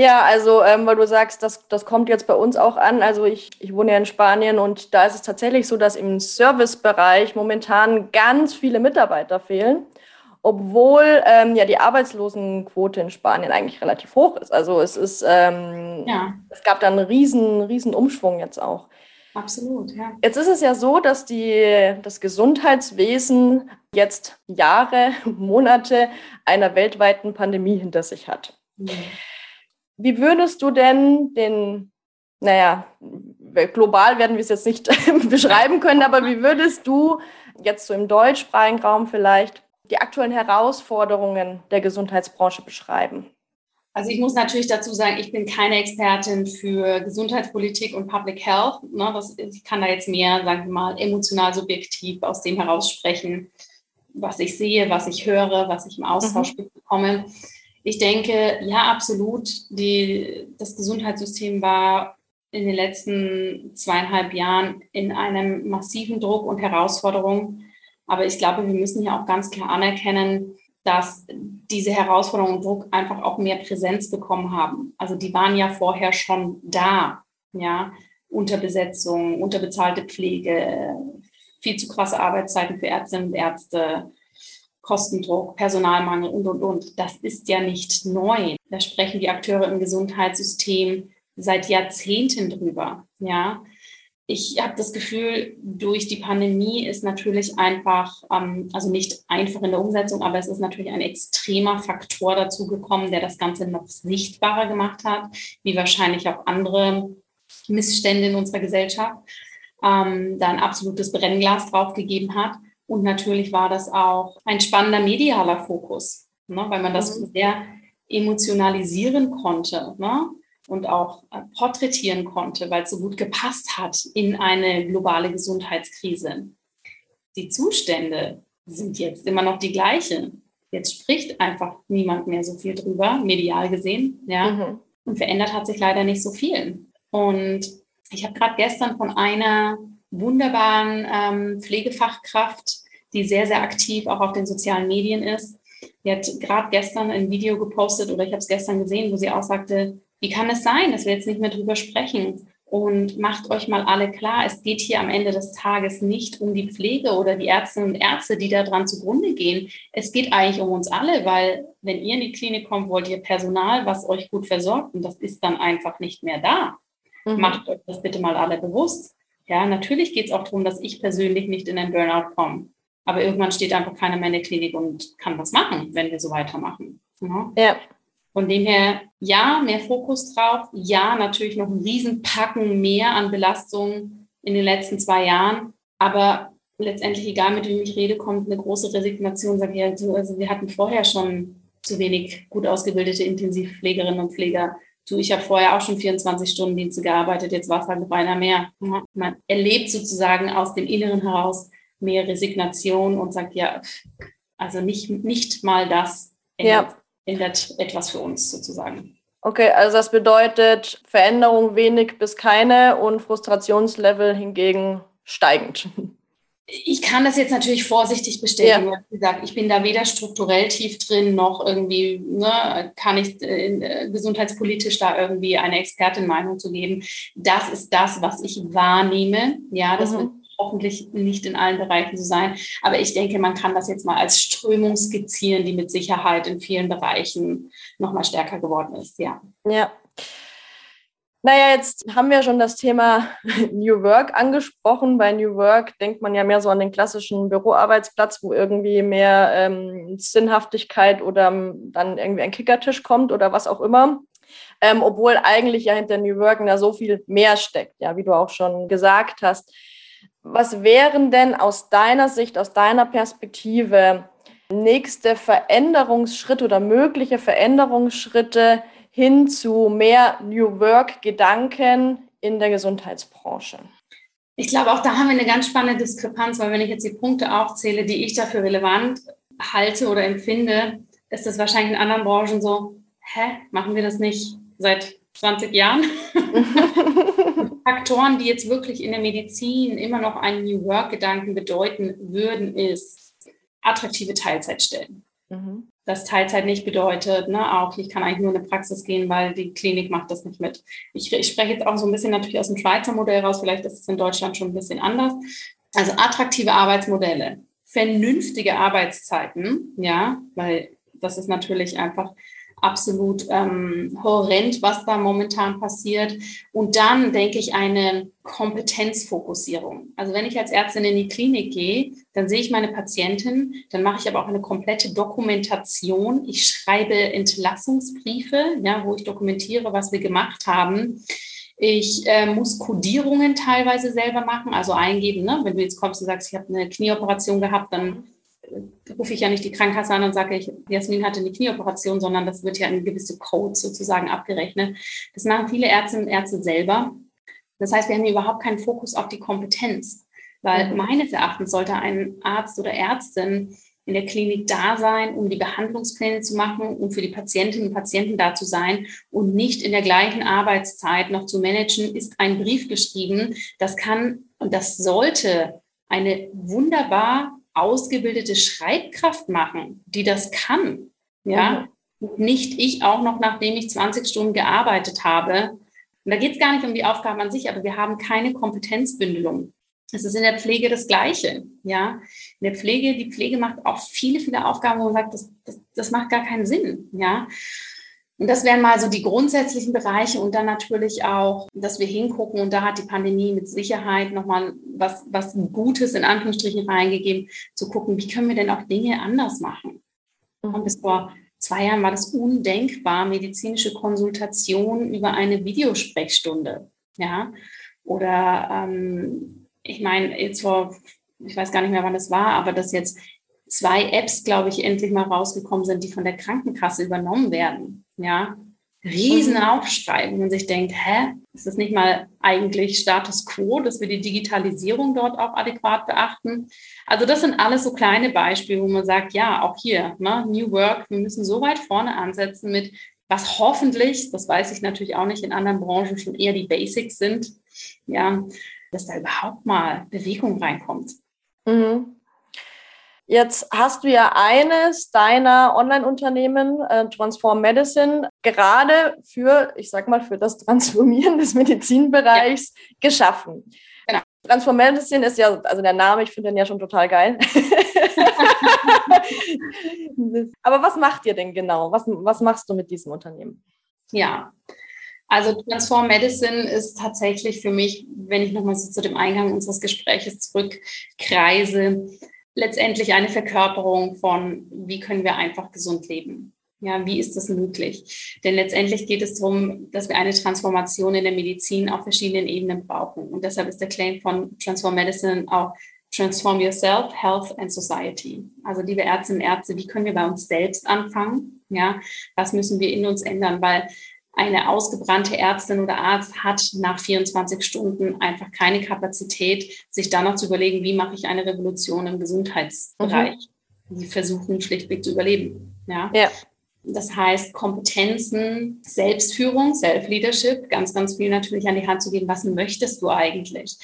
Ja, also ähm, weil du sagst, das, das kommt jetzt bei uns auch an. Also ich, ich wohne ja in Spanien und da ist es tatsächlich so, dass im Servicebereich momentan ganz viele Mitarbeiter fehlen obwohl ähm, ja die Arbeitslosenquote in Spanien eigentlich relativ hoch ist. Also es ist, ähm, ja. es gab da einen riesen, riesen Umschwung jetzt auch. Absolut, ja. Jetzt ist es ja so, dass die, das Gesundheitswesen jetzt Jahre, Monate einer weltweiten Pandemie hinter sich hat. Mhm. Wie würdest du denn den, naja, global werden wir es jetzt nicht beschreiben können, aber wie würdest du jetzt so im deutschsprachigen Raum vielleicht die aktuellen Herausforderungen der Gesundheitsbranche beschreiben? Also ich muss natürlich dazu sagen, ich bin keine Expertin für Gesundheitspolitik und Public Health. Ne, das, ich kann da jetzt mehr, sagen wir mal, emotional subjektiv aus dem heraus sprechen, was ich sehe, was ich höre, was ich im Austausch mhm. bekomme. Ich denke, ja, absolut, die, das Gesundheitssystem war in den letzten zweieinhalb Jahren in einem massiven Druck und Herausforderung. Aber ich glaube, wir müssen hier auch ganz klar anerkennen, dass diese Herausforderungen und Druck einfach auch mehr Präsenz bekommen haben. Also die waren ja vorher schon da, ja, Unterbesetzung, unterbezahlte Pflege, viel zu krasse Arbeitszeiten für Ärztinnen und Ärzte, Kostendruck, Personalmangel und, und, und. Das ist ja nicht neu. Da sprechen die Akteure im Gesundheitssystem seit Jahrzehnten drüber, ja ich habe das Gefühl, durch die Pandemie ist natürlich einfach, ähm, also nicht einfach in der Umsetzung, aber es ist natürlich ein extremer Faktor dazu gekommen, der das Ganze noch sichtbarer gemacht hat, wie wahrscheinlich auch andere Missstände in unserer Gesellschaft, ähm, da ein absolutes Brennglas draufgegeben hat. Und natürlich war das auch ein spannender medialer Fokus, ne, weil man das mhm. sehr emotionalisieren konnte. Ne? Und auch äh, porträtieren konnte, weil es so gut gepasst hat in eine globale Gesundheitskrise. Die Zustände sind jetzt immer noch die gleichen. Jetzt spricht einfach niemand mehr so viel drüber, medial gesehen, ja. Mhm. Und verändert hat sich leider nicht so viel. Und ich habe gerade gestern von einer wunderbaren ähm, Pflegefachkraft, die sehr, sehr aktiv auch auf den sozialen Medien ist, die hat gerade gestern ein Video gepostet oder ich habe es gestern gesehen, wo sie auch sagte, wie kann es sein, dass wir jetzt nicht mehr drüber sprechen? Und macht euch mal alle klar, es geht hier am Ende des Tages nicht um die Pflege oder die Ärztinnen und Ärzte, die daran zugrunde gehen. Es geht eigentlich um uns alle, weil wenn ihr in die Klinik kommt, wollt ihr Personal, was euch gut versorgt und das ist dann einfach nicht mehr da. Mhm. Macht euch das bitte mal alle bewusst. Ja, natürlich geht es auch darum, dass ich persönlich nicht in einen Burnout komme. Aber irgendwann steht einfach keiner mehr in der Klinik und kann was machen, wenn wir so weitermachen. Ja. ja. Von dem her, ja, mehr Fokus drauf. Ja, natürlich noch ein Riesenpacken mehr an Belastungen in den letzten zwei Jahren. Aber letztendlich, egal mit wem ich rede, kommt eine große Resignation. Sag ich, also wir hatten vorher schon zu wenig gut ausgebildete Intensivpflegerinnen und Pfleger. Du, ich habe vorher auch schon 24 Stunden Dienste gearbeitet, jetzt war es halt noch einer mehr. Man erlebt sozusagen aus dem Inneren heraus mehr Resignation und sagt, ja, also nicht, nicht mal das ändert ja ändert etwas für uns sozusagen. Okay, also das bedeutet Veränderung wenig bis keine und Frustrationslevel hingegen steigend. Ich kann das jetzt natürlich vorsichtig bestätigen. Ja. Wie gesagt, ich bin da weder strukturell tief drin, noch irgendwie ne, kann ich äh, gesundheitspolitisch da irgendwie eine Expertenmeinung zu geben. Das ist das, was ich wahrnehme. Ja, das mhm. Hoffentlich nicht in allen Bereichen so sein. Aber ich denke, man kann das jetzt mal als Strömung skizzieren, die mit Sicherheit in vielen Bereichen noch mal stärker geworden ist. Ja. Ja. Naja, jetzt haben wir schon das Thema New Work angesprochen. Bei New Work denkt man ja mehr so an den klassischen Büroarbeitsplatz, wo irgendwie mehr ähm, Sinnhaftigkeit oder ähm, dann irgendwie ein Kickertisch kommt oder was auch immer. Ähm, obwohl eigentlich ja hinter New Work da so viel mehr steckt, ja, wie du auch schon gesagt hast. Was wären denn aus deiner Sicht, aus deiner Perspektive nächste Veränderungsschritte oder mögliche Veränderungsschritte, hin zu mehr New Work-Gedanken in der Gesundheitsbranche? Ich glaube, auch da haben wir eine ganz spannende Diskrepanz, weil wenn ich jetzt die Punkte aufzähle, die ich dafür relevant halte oder empfinde, ist das wahrscheinlich in anderen Branchen so, hä, machen wir das nicht seit 20 Jahren? Faktoren, die jetzt wirklich in der Medizin immer noch einen New Work-Gedanken bedeuten würden, ist attraktive Teilzeitstellen. Mhm dass Teilzeit nicht bedeutet, ne, ah, okay, ich kann eigentlich nur in eine Praxis gehen, weil die Klinik macht das nicht mit. Ich, ich spreche jetzt auch so ein bisschen natürlich aus dem Schweizer Modell raus, vielleicht ist es in Deutschland schon ein bisschen anders. Also attraktive Arbeitsmodelle, vernünftige Arbeitszeiten, ja, weil das ist natürlich einfach absolut ähm, horrend, was da momentan passiert. Und dann denke ich eine Kompetenzfokussierung. Also wenn ich als Ärztin in die Klinik gehe, dann sehe ich meine Patientin, dann mache ich aber auch eine komplette Dokumentation. Ich schreibe Entlassungsbriefe, ja, wo ich dokumentiere, was wir gemacht haben. Ich äh, muss Kodierungen teilweise selber machen, also eingeben. Ne? Wenn du jetzt kommst und sagst, ich habe eine Knieoperation gehabt, dann rufe ich ja nicht die Krankenkasse an und sage, ich, Jasmin hatte eine Knieoperation, sondern das wird ja in gewisse Codes sozusagen abgerechnet. Das machen viele Ärztinnen und Ärzte selber. Das heißt, wir haben hier überhaupt keinen Fokus auf die Kompetenz, weil mhm. meines Erachtens sollte ein Arzt oder Ärztin in der Klinik da sein, um die Behandlungspläne zu machen, um für die Patientinnen und Patienten da zu sein und nicht in der gleichen Arbeitszeit noch zu managen, ist ein Brief geschrieben. Das kann und das sollte eine wunderbar ausgebildete Schreibkraft machen, die das kann. Ja, mhm. nicht ich auch noch, nachdem ich 20 Stunden gearbeitet habe. Und da geht es gar nicht um die Aufgaben an sich, aber wir haben keine Kompetenzbündelung. Es ist in der Pflege das Gleiche. Ja, in der Pflege, die Pflege macht auch viele, viele Aufgaben, wo man sagt, das, das, das macht gar keinen Sinn. Ja, und das wären mal so die grundsätzlichen Bereiche und dann natürlich auch, dass wir hingucken und da hat die Pandemie mit Sicherheit nochmal was, was Gutes in Anführungsstrichen reingegeben, zu gucken, wie können wir denn auch Dinge anders machen. Und mhm. bis vor zwei Jahren war das undenkbar, medizinische Konsultation über eine Videosprechstunde. Ja, oder ähm, ich meine, jetzt vor, ich weiß gar nicht mehr, wann das war, aber dass jetzt zwei Apps, glaube ich, endlich mal rausgekommen sind, die von der Krankenkasse übernommen werden. Ja, Riesenaufschrei, wo man sich denkt, hä, ist das nicht mal eigentlich Status quo, dass wir die Digitalisierung dort auch adäquat beachten? Also das sind alles so kleine Beispiele, wo man sagt, ja, auch hier, ne, New Work, wir müssen so weit vorne ansetzen mit, was hoffentlich, das weiß ich natürlich auch nicht, in anderen Branchen schon eher die Basics sind, ja, dass da überhaupt mal Bewegung reinkommt. Mhm. Jetzt hast du ja eines deiner Online-Unternehmen, äh, Transform Medicine, gerade für, ich sag mal, für das Transformieren des Medizinbereichs ja. geschaffen. Genau. Transform Medicine ist ja, also der Name, ich finde den ja schon total geil. Aber was macht ihr denn genau? Was, was machst du mit diesem Unternehmen? Ja, also Transform Medicine ist tatsächlich für mich, wenn ich nochmal so zu dem Eingang unseres Gespräches zurückkreise, letztendlich eine Verkörperung von, wie können wir einfach gesund leben. Ja, wie ist das möglich? Denn letztendlich geht es darum, dass wir eine Transformation in der Medizin auf verschiedenen Ebenen brauchen. Und deshalb ist der Claim von Transform Medicine auch Transform Yourself, Health and Society. Also liebe Ärztinnen und Ärzte, wie können wir bei uns selbst anfangen? Ja, was müssen wir in uns ändern? Weil eine ausgebrannte Ärztin oder Arzt hat nach 24 Stunden einfach keine Kapazität, sich dann noch zu überlegen, wie mache ich eine Revolution im Gesundheitsbereich. Mhm. Die versuchen schlichtweg zu überleben. Ja. ja. Das heißt, Kompetenzen, Selbstführung, Self-Leadership, ganz, ganz viel natürlich an die Hand zu geben. Was möchtest du eigentlich?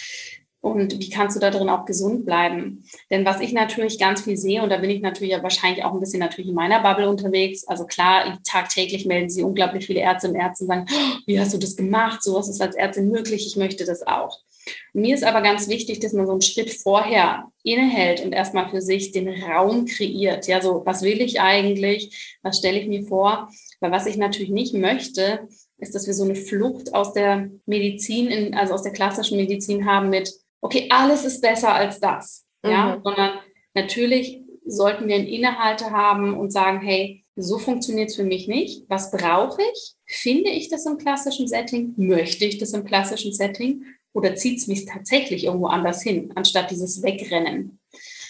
Und wie kannst du da drin auch gesund bleiben? Denn was ich natürlich ganz viel sehe, und da bin ich natürlich ja wahrscheinlich auch ein bisschen natürlich in meiner Bubble unterwegs. Also klar, tagtäglich melden sie unglaublich viele Ärzte und Ärzte und sagen, oh, wie hast du das gemacht? So was ist als Ärztin möglich. Ich möchte das auch. Mir ist aber ganz wichtig, dass man so einen Schritt vorher innehält und erstmal für sich den Raum kreiert. Ja, so, was will ich eigentlich? Was stelle ich mir vor? Weil was ich natürlich nicht möchte, ist, dass wir so eine Flucht aus der Medizin, in, also aus der klassischen Medizin haben mit, okay, alles ist besser als das. Ja, mhm. sondern natürlich sollten wir einen Innehalte haben und sagen, hey, so funktioniert es für mich nicht. Was brauche ich? Finde ich das im klassischen Setting? Möchte ich das im klassischen Setting? oder zieht es mich tatsächlich irgendwo anders hin, anstatt dieses Wegrennen.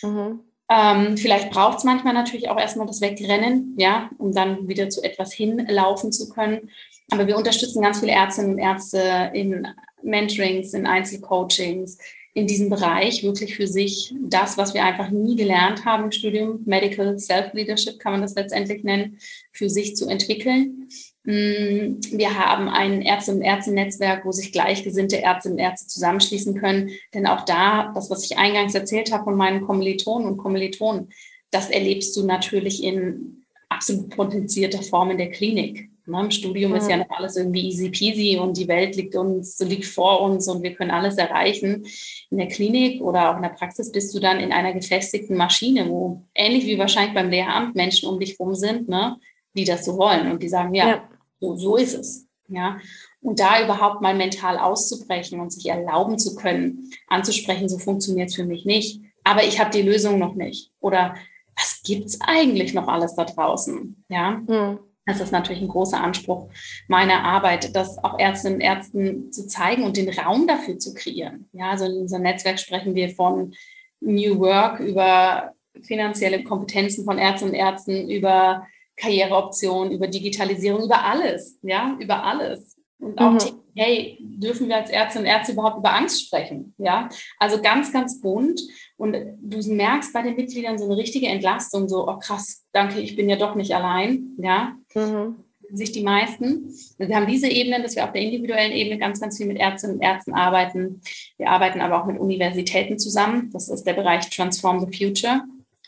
Mhm. Ähm, vielleicht braucht es manchmal natürlich auch erstmal das Wegrennen, ja, um dann wieder zu etwas hinlaufen zu können. Aber wir unterstützen ganz viele Ärztinnen und Ärzte in Mentorings, in Einzelcoachings, in diesem Bereich wirklich für sich das, was wir einfach nie gelernt haben im Studium, Medical Self-Leadership kann man das letztendlich nennen, für sich zu entwickeln Mm, wir haben ein Ärzte- und Ärzte-Netzwerk, wo sich gleichgesinnte Ärzte und Ärzte zusammenschließen können. Denn auch da, das, was ich eingangs erzählt habe von meinen Kommilitonen und Kommilitonen, das erlebst du natürlich in absolut potenzierter Form in der Klinik. Ne, Im Studium mhm. ist ja noch alles irgendwie easy peasy und die Welt liegt uns, liegt vor uns und wir können alles erreichen. In der Klinik oder auch in der Praxis bist du dann in einer gefestigten Maschine, wo ähnlich wie wahrscheinlich beim Lehramt Menschen um dich rum sind, ne, die das so wollen und die sagen, ja, ja so, so ist es. Ja. Und da überhaupt mal mental auszubrechen und sich erlauben zu können, anzusprechen, so funktioniert es für mich nicht. Aber ich habe die Lösung noch nicht. Oder was gibt es eigentlich noch alles da draußen? Ja. Mhm. Das ist natürlich ein großer Anspruch meiner Arbeit, das auch Ärztinnen und Ärzten zu zeigen und den Raum dafür zu kreieren. Ja, also in unserem Netzwerk sprechen wir von New Work über finanzielle Kompetenzen von Ärztinnen und Ärzten, über Karriereoptionen, über Digitalisierung, über alles, ja, über alles. Und auch, mhm. Hey, dürfen wir als Ärzte und Ärzte überhaupt über Angst sprechen? Ja, also ganz, ganz bunt. Und du merkst bei den Mitgliedern so eine richtige Entlastung, so, oh krass, danke, ich bin ja doch nicht allein, ja. Mhm. Sich die meisten. Wir haben diese Ebenen, dass wir auf der individuellen Ebene ganz, ganz viel mit Ärztinnen und Ärzten arbeiten. Wir arbeiten aber auch mit Universitäten zusammen. Das ist der Bereich Transform the Future.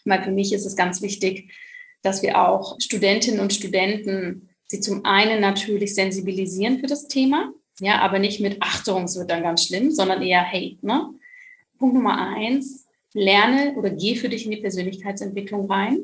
Weil für mich ist es ganz wichtig, dass wir auch Studentinnen und Studenten sie zum einen natürlich sensibilisieren für das Thema, ja, aber nicht mit Achtung, es wird dann ganz schlimm, sondern eher, hey, ne? Punkt Nummer eins, lerne oder geh für dich in die Persönlichkeitsentwicklung rein.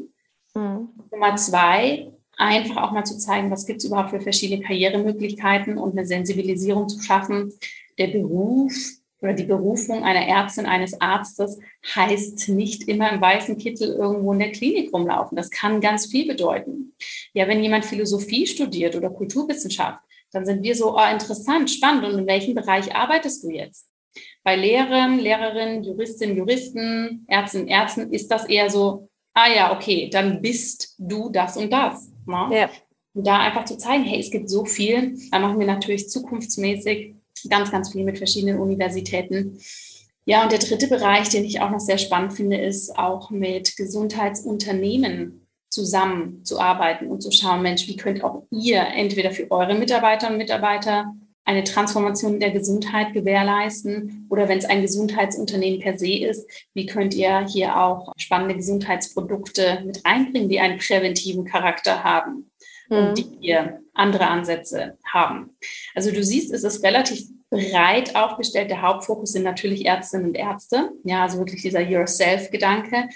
Mhm. Nummer zwei, einfach auch mal zu zeigen, was gibt es überhaupt für verschiedene Karrieremöglichkeiten und eine Sensibilisierung zu schaffen. Der Beruf oder die Berufung einer Ärztin, eines Arztes heißt nicht immer im weißen Kittel irgendwo in der Klinik rumlaufen. Das kann ganz viel bedeuten. Ja, wenn jemand Philosophie studiert oder Kulturwissenschaft, dann sind wir so, oh, interessant, spannend. Und in welchem Bereich arbeitest du jetzt? Bei Lehrern, Lehrerinnen, Juristinnen, Juristen, Ärztinnen, Ärzten ist das eher so, ah ja, okay, dann bist du das und das. Ne? Ja. Und da einfach zu zeigen, hey, es gibt so viel. Da machen wir natürlich zukunftsmäßig ganz, ganz viel mit verschiedenen Universitäten. Ja, und der dritte Bereich, den ich auch noch sehr spannend finde, ist auch mit Gesundheitsunternehmen zusammenzuarbeiten und zu schauen, Mensch, wie könnt auch ihr entweder für eure Mitarbeiter und Mitarbeiter eine Transformation der Gesundheit gewährleisten oder wenn es ein Gesundheitsunternehmen per se ist, wie könnt ihr hier auch spannende Gesundheitsprodukte mit einbringen, die einen präventiven Charakter haben und mhm. die hier andere Ansätze haben. Also du siehst, es ist relativ breit aufgestellt. Der Hauptfokus sind natürlich Ärztinnen und Ärzte. Ja, also wirklich dieser Yourself-Gedanke.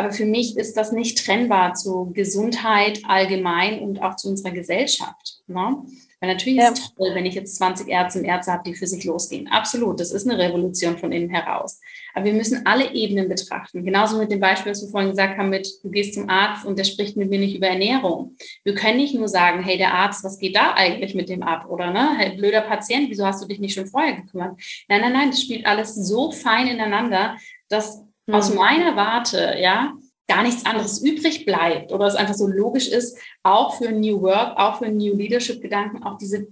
Aber für mich ist das nicht trennbar zu Gesundheit allgemein und auch zu unserer Gesellschaft. Ne? Weil natürlich ja. ist es toll, wenn ich jetzt 20 Ärzte und Ärzte habe, die für sich losgehen. Absolut, das ist eine Revolution von innen heraus. Aber wir müssen alle Ebenen betrachten. Genauso mit dem Beispiel, was wir vorhin gesagt haben, mit du gehst zum Arzt und der spricht mit mir nicht über Ernährung. Wir können nicht nur sagen, hey, der Arzt, was geht da eigentlich mit dem ab? Oder ne, hey, blöder Patient, wieso hast du dich nicht schon vorher gekümmert? Nein, nein, nein, das spielt alles so fein ineinander, dass mhm. aus meiner Warte, ja, gar nichts anderes übrig bleibt oder es einfach so logisch ist, auch für New Work, auch für New Leadership Gedanken, auch diese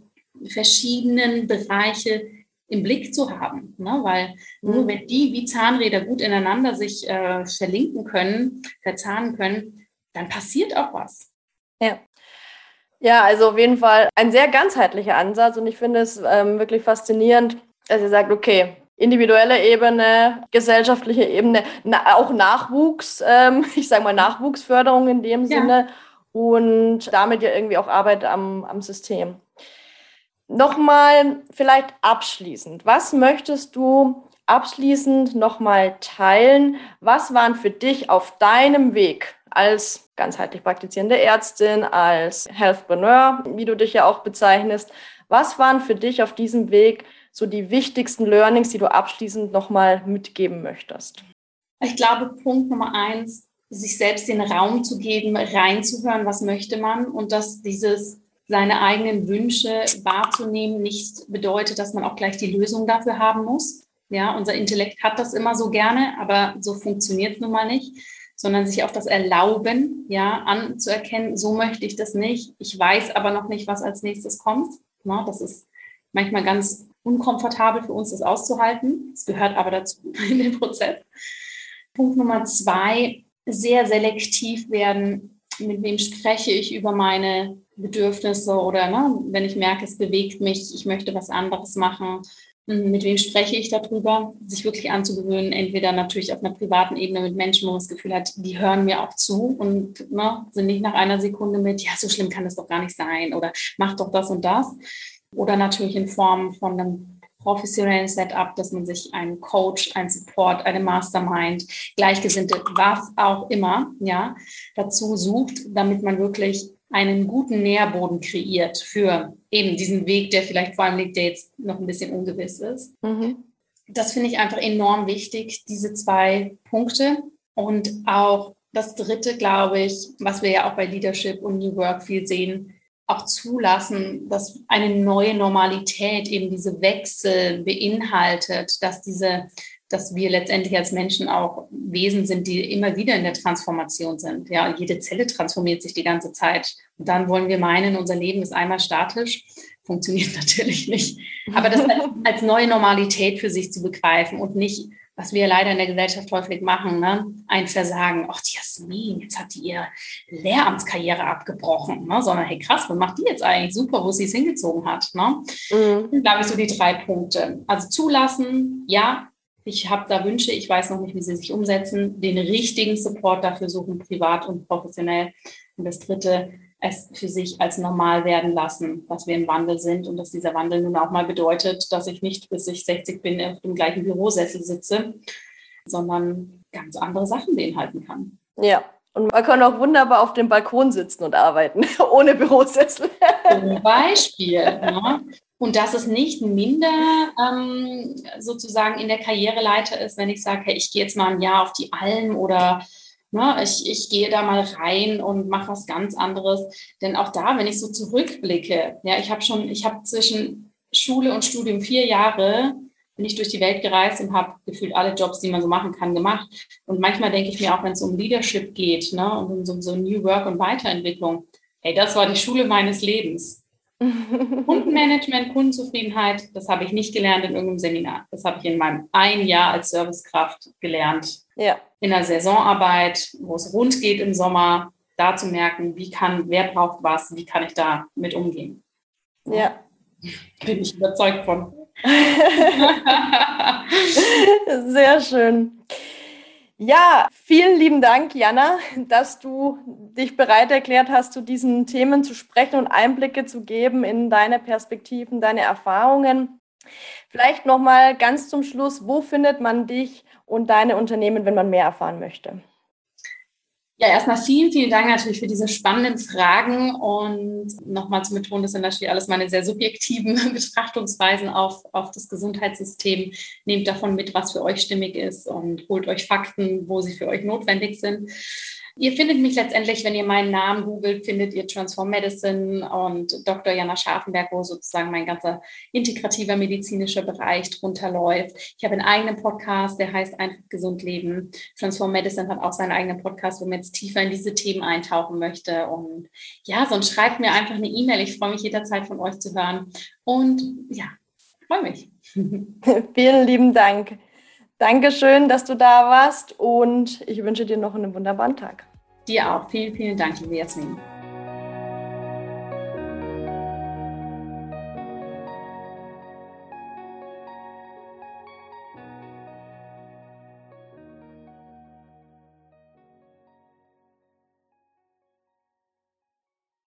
verschiedenen Bereiche im Blick zu haben. Ne? Weil nur mhm. wenn die wie Zahnräder gut ineinander sich äh, verlinken können, verzahnen können, dann passiert auch was. Ja. Ja, also auf jeden Fall ein sehr ganzheitlicher Ansatz und ich finde es ähm, wirklich faszinierend, dass ihr sagt, okay, individuelle Ebene, gesellschaftliche Ebene, na, auch Nachwuchs, ähm, ich sage mal Nachwuchsförderung in dem ja. Sinne und damit ja irgendwie auch Arbeit am, am System. Nochmal vielleicht abschließend, was möchtest du abschließend nochmal teilen? Was waren für dich auf deinem Weg als ganzheitlich praktizierende Ärztin, als Healthpreneur, wie du dich ja auch bezeichnest, was waren für dich auf diesem Weg so die wichtigsten Learnings, die du abschließend nochmal mitgeben möchtest? Ich glaube, Punkt Nummer eins, sich selbst den Raum zu geben, reinzuhören, was möchte man und dass dieses seine eigenen Wünsche wahrzunehmen nicht bedeutet, dass man auch gleich die Lösung dafür haben muss. Ja, unser Intellekt hat das immer so gerne, aber so funktioniert es nun mal nicht, sondern sich auch das Erlauben, ja, anzuerkennen, so möchte ich das nicht. Ich weiß aber noch nicht, was als nächstes kommt. Na, das ist manchmal ganz unkomfortabel für uns, das auszuhalten. Es gehört aber dazu in dem Prozess. Punkt Nummer zwei, sehr selektiv werden. Mit wem spreche ich über meine Bedürfnisse oder ne, wenn ich merke, es bewegt mich, ich möchte was anderes machen, hm, mit wem spreche ich darüber, sich wirklich anzugewöhnen, entweder natürlich auf einer privaten Ebene mit Menschen, wo man das Gefühl hat, die hören mir auch zu und ne, sind nicht nach einer Sekunde mit, ja, so schlimm kann das doch gar nicht sein oder mach doch das und das, oder natürlich in Form von einem professionellen Setup, dass man sich einen Coach, einen Support, eine Mastermind, Gleichgesinnte, was auch immer, ja, dazu sucht, damit man wirklich einen guten Nährboden kreiert für eben diesen Weg, der vielleicht vor allem liegt, der jetzt noch ein bisschen ungewiss ist. Mhm. Das finde ich einfach enorm wichtig, diese zwei Punkte. Und auch das dritte, glaube ich, was wir ja auch bei Leadership und New Work viel sehen, auch zulassen, dass eine neue Normalität eben diese Wechsel beinhaltet, dass diese, dass wir letztendlich als Menschen auch Wesen sind, die immer wieder in der Transformation sind. Ja, jede Zelle transformiert sich die ganze Zeit. Und dann wollen wir meinen, unser Leben ist einmal statisch. Funktioniert natürlich nicht. Aber das als neue Normalität für sich zu begreifen und nicht was wir leider in der Gesellschaft häufig machen, ne? ein Versagen. Ach, die Jasmin, jetzt hat die ihre Lehramtskarriere abgebrochen, ne? sondern hey krass, was macht die jetzt eigentlich? Super, wo sie es hingezogen hat. Ne? Mhm. Da habe ich so die drei Punkte. Also zulassen, ja, ich habe da Wünsche, ich weiß noch nicht, wie sie sich umsetzen, den richtigen Support dafür suchen, privat und professionell. Und das dritte, es für sich als normal werden lassen, dass wir im Wandel sind und dass dieser Wandel nun auch mal bedeutet, dass ich nicht bis ich 60 bin auf dem gleichen Bürosessel sitze, sondern ganz andere Sachen beinhalten kann. Ja, und man kann auch wunderbar auf dem Balkon sitzen und arbeiten, ohne Bürosessel. Zum Beispiel. ne? Und dass es nicht minder ähm, sozusagen in der Karriereleiter ist, wenn ich sage, hey, ich gehe jetzt mal ein Jahr auf die Alm oder Ne, ich, ich gehe da mal rein und mache was ganz anderes. Denn auch da, wenn ich so zurückblicke, ja, ich habe schon, ich habe zwischen Schule und Studium vier Jahre bin ich durch die Welt gereist und habe gefühlt alle Jobs, die man so machen kann, gemacht. Und manchmal denke ich mir auch, wenn es um Leadership geht ne, und um so, so New Work und Weiterentwicklung, hey, das war die Schule meines Lebens. Kundenmanagement, Kundenzufriedenheit, das habe ich nicht gelernt in irgendeinem Seminar. Das habe ich in meinem ein Jahr als Servicekraft gelernt. Ja. In der Saisonarbeit, wo es rund geht im Sommer, da zu merken, wie kann, wer braucht was, wie kann ich da mit umgehen. Ja. Bin ich überzeugt von. Sehr schön. Ja, vielen lieben Dank, Jana, dass du dich bereit erklärt hast, zu diesen Themen zu sprechen und Einblicke zu geben in deine Perspektiven, deine Erfahrungen. Vielleicht noch mal ganz zum Schluss, wo findet man dich und deine Unternehmen, wenn man mehr erfahren möchte? Ja, erstmal vielen, vielen Dank natürlich für diese spannenden Fragen und nochmal zu betonen, das sind natürlich alles meine sehr subjektiven Betrachtungsweisen auf, auf das Gesundheitssystem. Nehmt davon mit, was für euch stimmig ist und holt euch Fakten, wo sie für euch notwendig sind. Ihr findet mich letztendlich, wenn ihr meinen Namen googelt, findet ihr Transform Medicine und Dr. Jana Scharfenberg, wo sozusagen mein ganzer integrativer medizinischer Bereich drunter läuft. Ich habe einen eigenen Podcast, der heißt Einfach gesund leben. Transform Medicine hat auch seinen eigenen Podcast, wo man jetzt tiefer in diese Themen eintauchen möchte. Und ja, sonst schreibt mir einfach eine E-Mail. Ich freue mich jederzeit von euch zu hören. Und ja, freue mich. Vielen lieben Dank. Dankeschön, dass du da warst und ich wünsche dir noch einen wunderbaren Tag. Dir auch. Vielen, vielen Dank, liebe Jasmin.